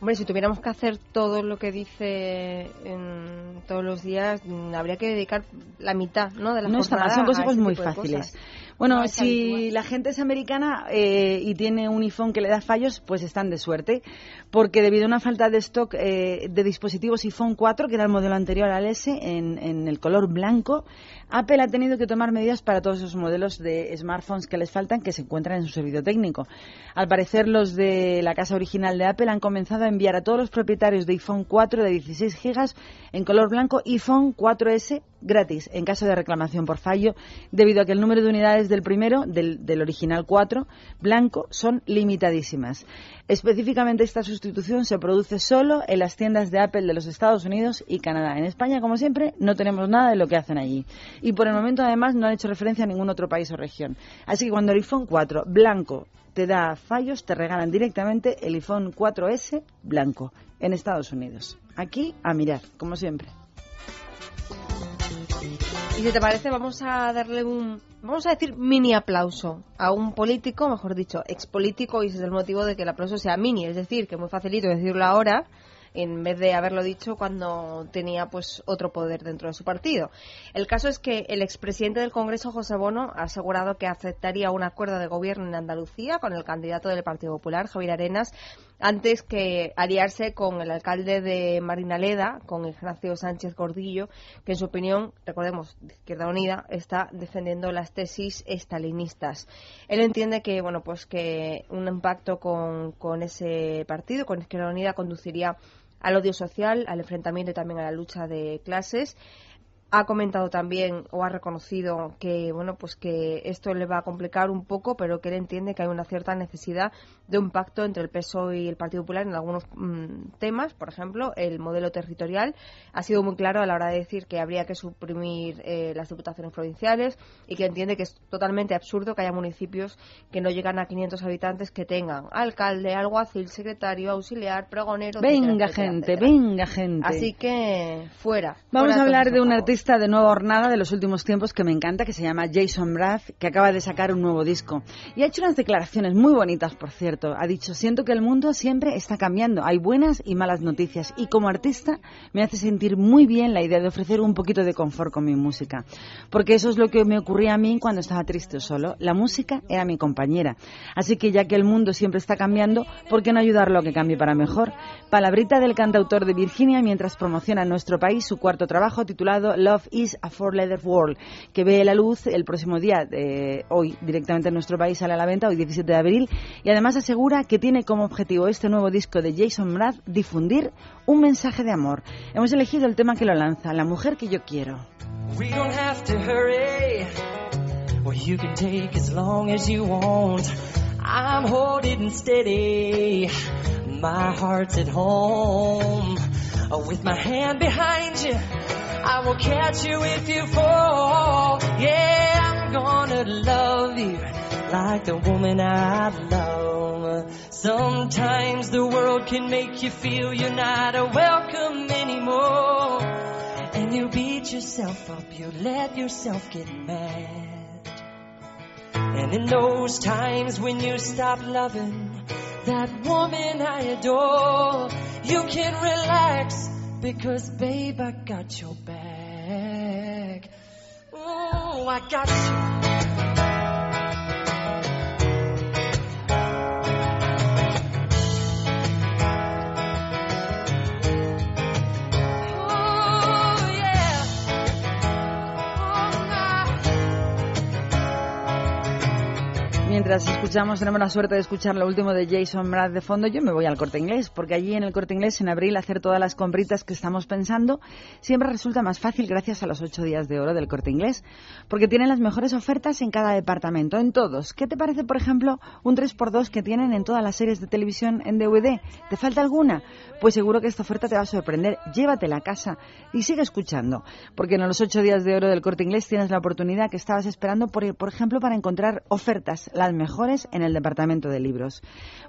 Hombre, si tuviéramos que hacer todo lo que dice en todos los días, habría que dedicar la mitad, ¿no? De la no jornada son consejos a este muy fáciles. cosas. Bueno, No si habitual. la gente es americana eh, y tiene un iPhone que le da fallos, pues están de suerte, porque debido a una falta de stock eh, de dispositivos iPhone 4, que era el modelo anterior al S, en, en el color blanco, Apple ha tenido que tomar medidas para todos esos modelos de smartphones que les faltan, que se encuentran en su servicio técnico. Al parecer, los de la casa original de Apple han comenzado a enviar a todos los propietarios de iPhone 4 de 16 gigas en color blanco iPhone 4S gratis en caso de reclamación por fallo, debido a que el número de unidades del primero, del, del original 4, blanco, son limitadísimas. Específicamente esta sustitución se produce solo en las tiendas de Apple de los Estados Unidos y Canadá. En España, como siempre, no tenemos nada de lo que hacen allí. Y por el momento, además, no han hecho referencia a ningún otro país o región. Así que cuando el iPhone 4 blanco te da fallos, te regalan directamente el iPhone 4S blanco en Estados Unidos. Aquí a mirar, como siempre. Y si te parece, vamos a darle un, vamos a decir, mini aplauso a un político, mejor dicho, expolítico, y ese es el motivo de que el aplauso sea mini, es decir, que es muy facilito decirlo ahora, en vez de haberlo dicho cuando tenía pues otro poder dentro de su partido. El caso es que el expresidente del Congreso, José Bono, ha asegurado que aceptaría un acuerdo de gobierno en Andalucía con el candidato del Partido Popular, Javier Arenas, antes que aliarse con el alcalde de Marinaleda, con Ignacio Sánchez Gordillo, que en su opinión, recordemos, de Izquierda Unida, está defendiendo las tesis estalinistas. Él entiende que, bueno, pues que un pacto con, con ese partido, con Izquierda Unida, conduciría al odio social, al enfrentamiento y también a la lucha de clases. Ha comentado también o ha reconocido que bueno pues que esto le va a complicar un poco, pero que él entiende que hay una cierta necesidad de un pacto entre el PSOE y el Partido Popular en algunos mm, temas, por ejemplo, el modelo territorial. Ha sido muy claro a la hora de decir que habría que suprimir eh, las diputaciones provinciales y que entiende que es totalmente absurdo que haya municipios que no llegan a 500 habitantes que tengan alcalde, alguacil, secretario, auxiliar, pregonero. Venga etcétera, gente, etcétera. venga gente. Así que fuera. Vamos fuera a hablar de un artista de nueva hornada de los últimos tiempos que me encanta, que se llama Jason Mraz, que acaba de sacar un nuevo disco. Y ha hecho unas declaraciones muy bonitas, por cierto. Ha dicho, siento que el mundo siempre está cambiando. Hay buenas y malas noticias. Y como artista me hace sentir muy bien la idea de ofrecer un poquito de confort con mi música. Porque eso es lo que me ocurría a mí cuando estaba triste o solo. La música era mi compañera. Así que ya que el mundo siempre está cambiando, ¿por qué no ayudarlo a que cambie para mejor? Palabrita del cantautor de Virginia mientras promociona en nuestro país su cuarto trabajo titulado Love is a Four-Letter World, que ve la luz el próximo día, eh, hoy directamente en nuestro país sale a la venta, hoy 17 de abril, y además asegura que tiene como objetivo este nuevo disco de Jason Mraz difundir un mensaje de amor. Hemos elegido el tema que lo lanza, La mujer que yo quiero. I'm holding steady. My heart's at home. With my hand behind you, I will catch you if you fall. Yeah. gonna love you like the woman I love. Sometimes the world can make you feel you're not a welcome anymore. And you beat yourself up, you let yourself get mad. And in those times when you stop loving that woman I adore, you can relax because, babe, I got your back. Oh, I got you. Mientras escuchamos, tenemos la suerte de escuchar lo último de Jason Mraz de fondo, yo me voy al corte inglés, porque allí en el corte inglés, en abril, hacer todas las compritas que estamos pensando siempre resulta más fácil gracias a los ocho días de oro del corte inglés, porque tienen las mejores ofertas en cada departamento, en todos. ¿Qué te parece, por ejemplo, un 3x2 que tienen en todas las series de televisión en DVD? ¿Te falta alguna? Pues seguro que esta oferta te va a sorprender. Llévatela a casa y sigue escuchando, porque en los ocho días de oro del corte inglés tienes la oportunidad que estabas esperando, por, por ejemplo, para encontrar ofertas, las mejores en el departamento de libros.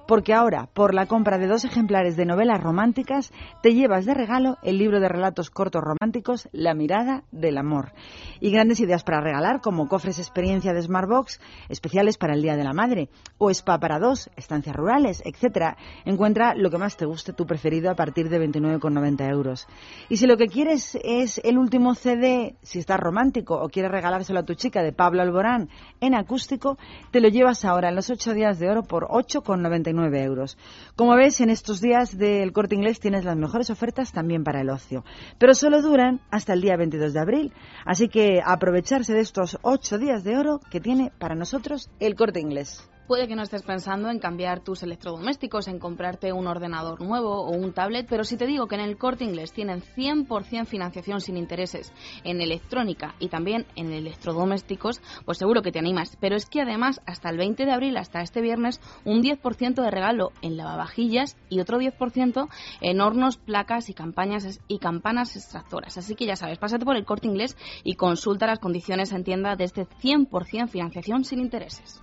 Porque ahora, por la compra de dos ejemplares de novelas románticas, te llevas de regalo el libro de relatos cortos románticos La mirada del amor. Y grandes ideas para regalar, como cofres experiencia de Smartbox, especiales para el Día de la Madre, o spa para dos, estancias rurales, etcétera. Encuentra lo que más te guste, tu preferido, a partir de 29,90 euros. Y si lo que quieres es el último CD, si estás romántico o quieres regalárselo a tu chica de Pablo Alborán en acústico, te lo llevas ahora en los 8 días de oro por 8,99 euros. Como ves, en estos días del corte inglés tienes las mejores ofertas también para el ocio. Pero solo duran hasta el día 22 de abril. Así que aprovecharse de estos 8 días de oro que tiene para nosotros el corte inglés. Puede que no estés pensando en cambiar tus electrodomésticos, en comprarte un ordenador nuevo o un tablet, pero si te digo que en el corte inglés tienen 100% financiación sin intereses en electrónica y también en electrodomésticos, pues seguro que te animas. Pero es que además, hasta el 20 de abril, hasta este viernes, un 10% de regalo en lavavajillas y otro 10% en hornos, placas y, campañas, y campanas extractoras. Así que ya sabes, pásate por el corte inglés y consulta las condiciones en tienda de este 100% financiación sin intereses.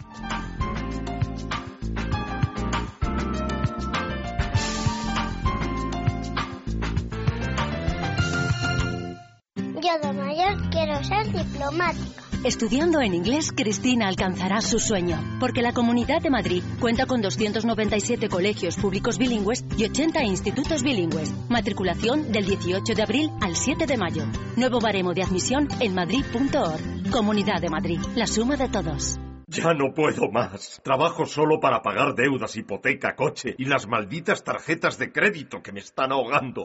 Yo de mayor quiero ser diplomática. Estudiando en inglés, Cristina alcanzará su sueño, porque la Comunidad de Madrid cuenta con 297 colegios públicos bilingües y 80 institutos bilingües. Matriculación del 18 de abril al 7 de mayo. Nuevo baremo de admisión en madrid.org. Comunidad de Madrid, la suma de todos. Ya no puedo más. Trabajo solo para pagar deudas, hipoteca, coche y las malditas tarjetas de crédito que me están ahogando.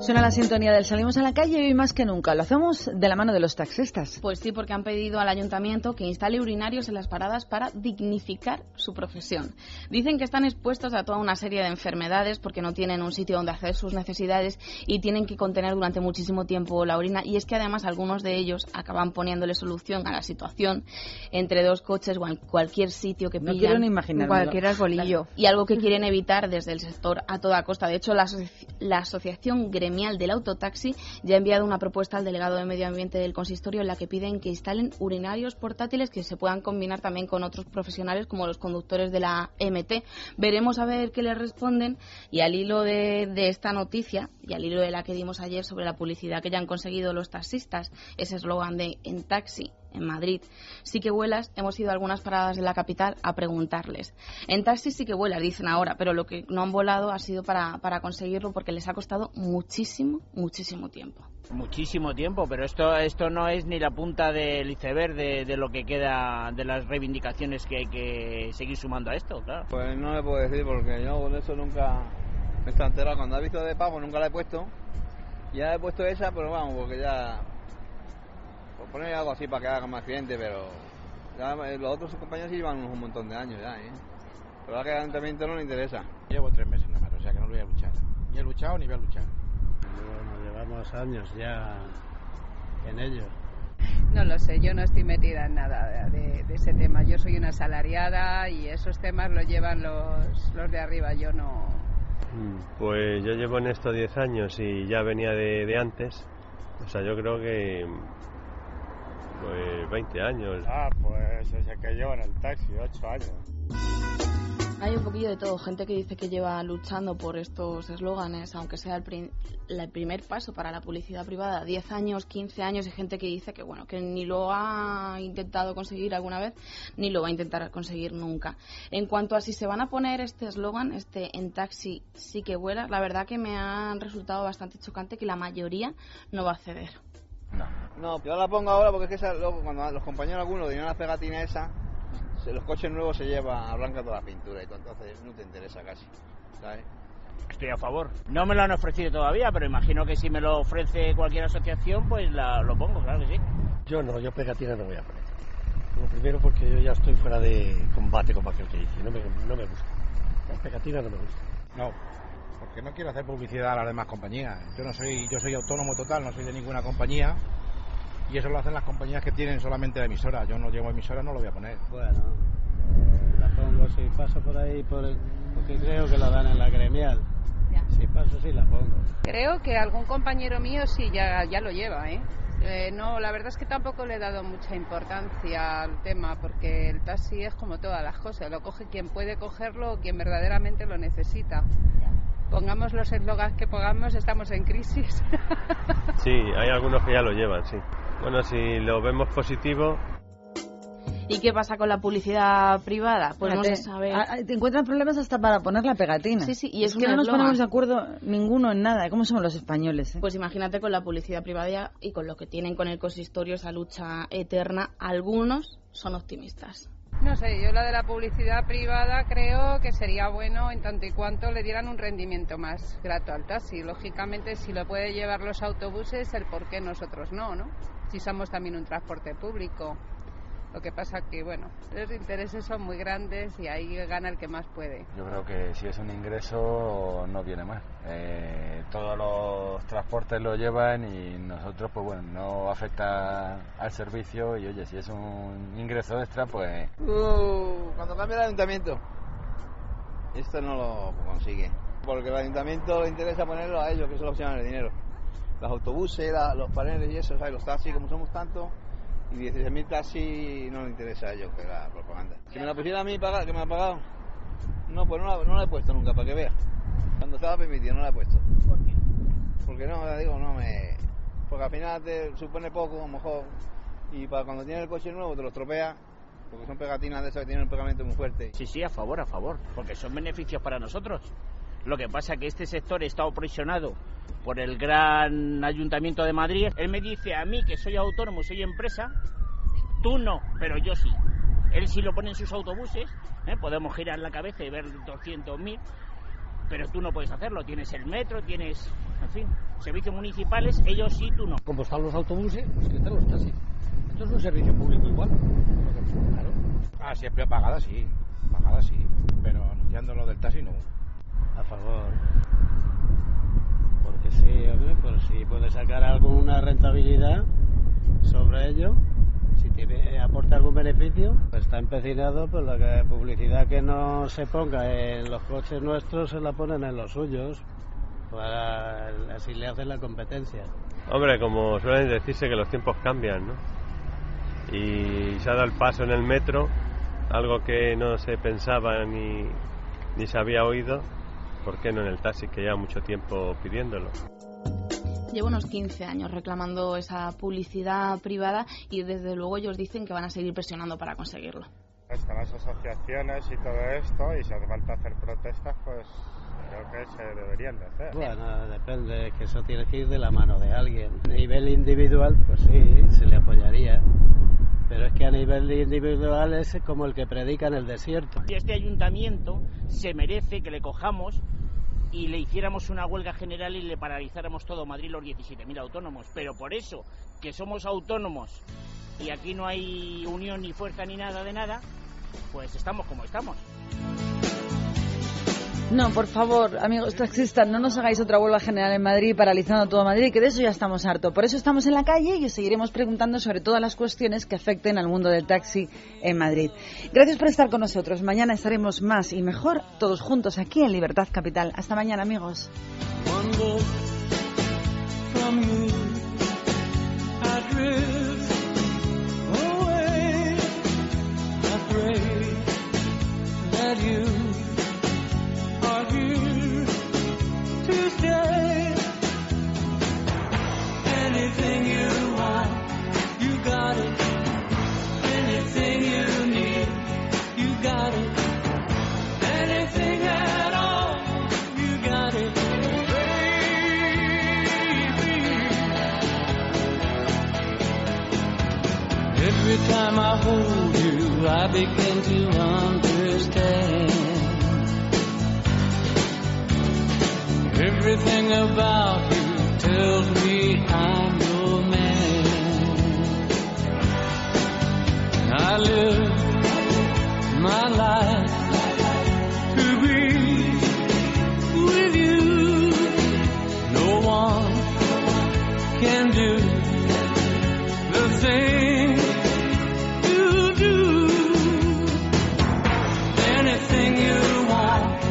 Suena la sintonía del Salimos a la calle y hoy más que nunca lo hacemos de la mano de los taxistas. Pues sí, porque han pedido al ayuntamiento que instale urinarios en las paradas para dignificar su profesión. Dicen que están expuestos a toda una serie de enfermedades porque no tienen un sitio donde hacer sus necesidades y tienen que contener durante muchísimo tiempo la orina. Y es que además algunos de ellos acaban poniéndole solución a la situación entre dos coches o en cualquier sitio que No pillan. quiero ni imaginármelo. Cualquier arbolillo. Y algo que quieren evitar desde el sector a toda costa. De hecho, la, asoci- la Asociación Gremial del Autotaxi ya ha enviado una propuesta al delegado de Medio Ambiente del consistorio en la que piden que instalen urinarios portátiles que se puedan combinar también con otros profesionales como los conductores de la MT. Veremos a ver qué les responden y al hilo de, de esta noticia y al hilo de la que dimos ayer sobre la publicidad que ya han conseguido los taxistas, ese eslogan de en taxi en Madrid. Sí que vuelas, hemos ido a algunas paradas de la capital a preguntarles. En taxi sí que vuelas, dicen ahora, pero lo que no han volado ha sido para, para conseguirlo porque les ha costado muchísimo, muchísimo tiempo. Muchísimo tiempo, pero esto esto no es ni la punta del iceberg de, de lo que queda de las reivindicaciones que hay que seguir sumando a esto, claro. Pues no le puedo decir porque yo con eso nunca me está enterado. Cuando he visto de pavo nunca la he puesto. Ya he puesto esa, pero vamos, porque ya. Poner algo así para que haga más accidente, pero. ya, eh, los otros compañeros llevan un montón de años ya, ¿eh? Pero ahora que al ayuntamiento no le interesa. Llevo tres meses nada más, o sea que no lo voy a luchar. Ni he luchado ni voy a luchar. Bueno, llevamos años ya en ello. No lo sé, yo no estoy metida en nada de, de, ese tema. Yo soy una asalariada y esos temas los llevan los, los de arriba, yo no. Pues yo llevo en esto 10 años y ya venía de, de antes. O sea, yo creo que pues 20 años. Ah, pues desde que llevo en el taxi, 8 años. Hay un poquillo de todo, gente que dice que lleva luchando por estos eslóganes, aunque sea el, prim el, primer paso para la publicidad privada, 10 años, 15 años, y gente que dice que bueno, que ni lo ha intentado conseguir alguna vez, ni lo va a intentar conseguir nunca. En cuanto a si se van a poner este eslogan, este en taxi sí que vuela, la verdad que me ha resultado bastante chocante que la mayoría no va a ceder. No, no yo la pongo ahora porque es que esa, luego, cuando los compañeros algunos tienen la pegatina esa, se, los coches nuevos se lleva a blanca toda la pintura y todo, entonces no te interesa casi, ¿sabes? Estoy a favor. No me lo han ofrecido todavía, pero imagino que si me lo ofrece cualquier asociación, pues la, lo pongo, claro que sí. Yo no, yo pegatina no voy a poner. Lo primero porque yo ya estoy fuera de combate como aquel que dice, no me, no me gusta. Las pegatinas no me gustan. No, porque no quiero hacer publicidad a las demás compañías. Yo no soy, yo soy autónomo total, no soy de ninguna compañía y eso lo hacen las compañías que tienen solamente la emisora. Yo no llevo emisora, no lo voy a poner. Bueno, la pongo si paso por ahí, por el, porque creo que lo dan en la gremial. Ya. Si paso, sí la pongo. Creo que algún compañero mío sí ya, ya lo lleva, ¿eh? Eh, no, la verdad es que tampoco le he dado mucha importancia al tema porque el taxi es como todas las cosas, lo coge quien puede cogerlo o quien verdaderamente lo necesita. Pongamos los eslogans que pongamos, estamos en crisis. sí, hay algunos que ya lo llevan, sí. Bueno, si lo vemos positivo. ¿Y qué pasa con la publicidad privada? Pues no se sabe. Te encuentran problemas hasta para poner la pegatina. Sí, sí, y es, es que no nos ponemos de acuerdo ninguno en nada. ¿Cómo somos los españoles? Eh? Pues imagínate con la publicidad privada y con lo que tienen con el consistorio, esa lucha eterna. Algunos son optimistas. No sé, yo la de la publicidad privada creo que sería bueno en tanto y cuanto le dieran un rendimiento más grato al taxi. Lógicamente, si lo puede llevar los autobuses, el por qué nosotros no, ¿no? Si somos también un transporte público. Lo que pasa que, bueno, los intereses son muy grandes y ahí gana el que más puede. Yo creo que si es un ingreso no viene mal. Eh, todos los transportes lo llevan y nosotros, pues bueno, no afecta al servicio y oye, si es un ingreso extra, pues... Uh, cuando cambia el ayuntamiento, esto no lo consigue. Porque el ayuntamiento le interesa ponerlo a ellos, que son los que llevan el dinero. Los autobuses, la, los paneles y eso, ¿sabes? los taxis, como somos tantos y 16.000 taxis no le interesa a ellos que la propaganda. Si me la pusiera a mí pagar, que me ha pagado, no, pues no la, no la he puesto nunca, para que vea. Cuando estaba permitido no la he puesto. ¿Por qué? Porque no, ya digo, no me... Porque al final te supone poco, a lo mejor, y para cuando tienes el coche nuevo te lo estropea, porque son pegatinas de esas que tienen un pegamento muy fuerte. Sí, sí, a favor, a favor, porque son beneficios para nosotros. Lo que pasa es que este sector está opresionado por el gran ayuntamiento de Madrid. Él me dice a mí que soy autónomo, soy empresa, tú no, pero yo sí. Él sí lo pone en sus autobuses, ¿eh? podemos girar la cabeza y ver 200.000, pero tú no puedes hacerlo. Tienes el metro, tienes, en fin, servicios municipales, ellos sí, tú no. Como están los autobuses, pues que están los taxis. Esto es un servicio público igual. Claro. Ah, siempre pagada sí, pagada sí, pero anunciando lo del taxi no. Favor. Porque sí, hombre, pues si puede sacar alguna rentabilidad sobre ello, si aporta algún beneficio, pues está empecinado, pues la publicidad que no se ponga en los coches nuestros se la ponen en los suyos, para así le hacen la competencia. Hombre, como suelen decirse que los tiempos cambian, ¿no? Y se ha dado el paso en el metro, algo que no se pensaba ni, ni se había oído, ¿por qué no en el taxi que lleva mucho tiempo pidiéndolo? Llevo unos 15 años reclamando esa publicidad privada y desde luego ellos dicen que van a seguir presionando para conseguirlo. Están las asociaciones y todo esto y si hace falta hacer protestas pues creo que se deberían de hacer. Bueno, depende, que eso tiene que ir de la mano de alguien. A nivel individual pues sí, se le apoyaría. Pero es que a nivel individual es como el que predica en el desierto. Este ayuntamiento se merece que le cojamos y le hiciéramos una huelga general y le paralizáramos todo Madrid los 17.000 autónomos. Pero por eso, que somos autónomos y aquí no hay unión ni fuerza ni nada de nada, pues estamos como estamos. No, por favor, amigos taxistas, no nos hagáis otra huelga general en Madrid paralizando todo Madrid, que de eso ya estamos harto. Por eso estamos en la calle y os seguiremos preguntando sobre todas las cuestiones que afecten al mundo del taxi en Madrid. Gracias por estar con nosotros. Mañana estaremos más y mejor todos juntos aquí en Libertad Capital. Hasta mañana, amigos. To stay. Anything you want, you got it. Anything you need, you got it. Anything at all, you got it. Every time I hold you, I begin to understand. Everything about you tells me I'm your man. I live my life to be with you. No one can do the thing.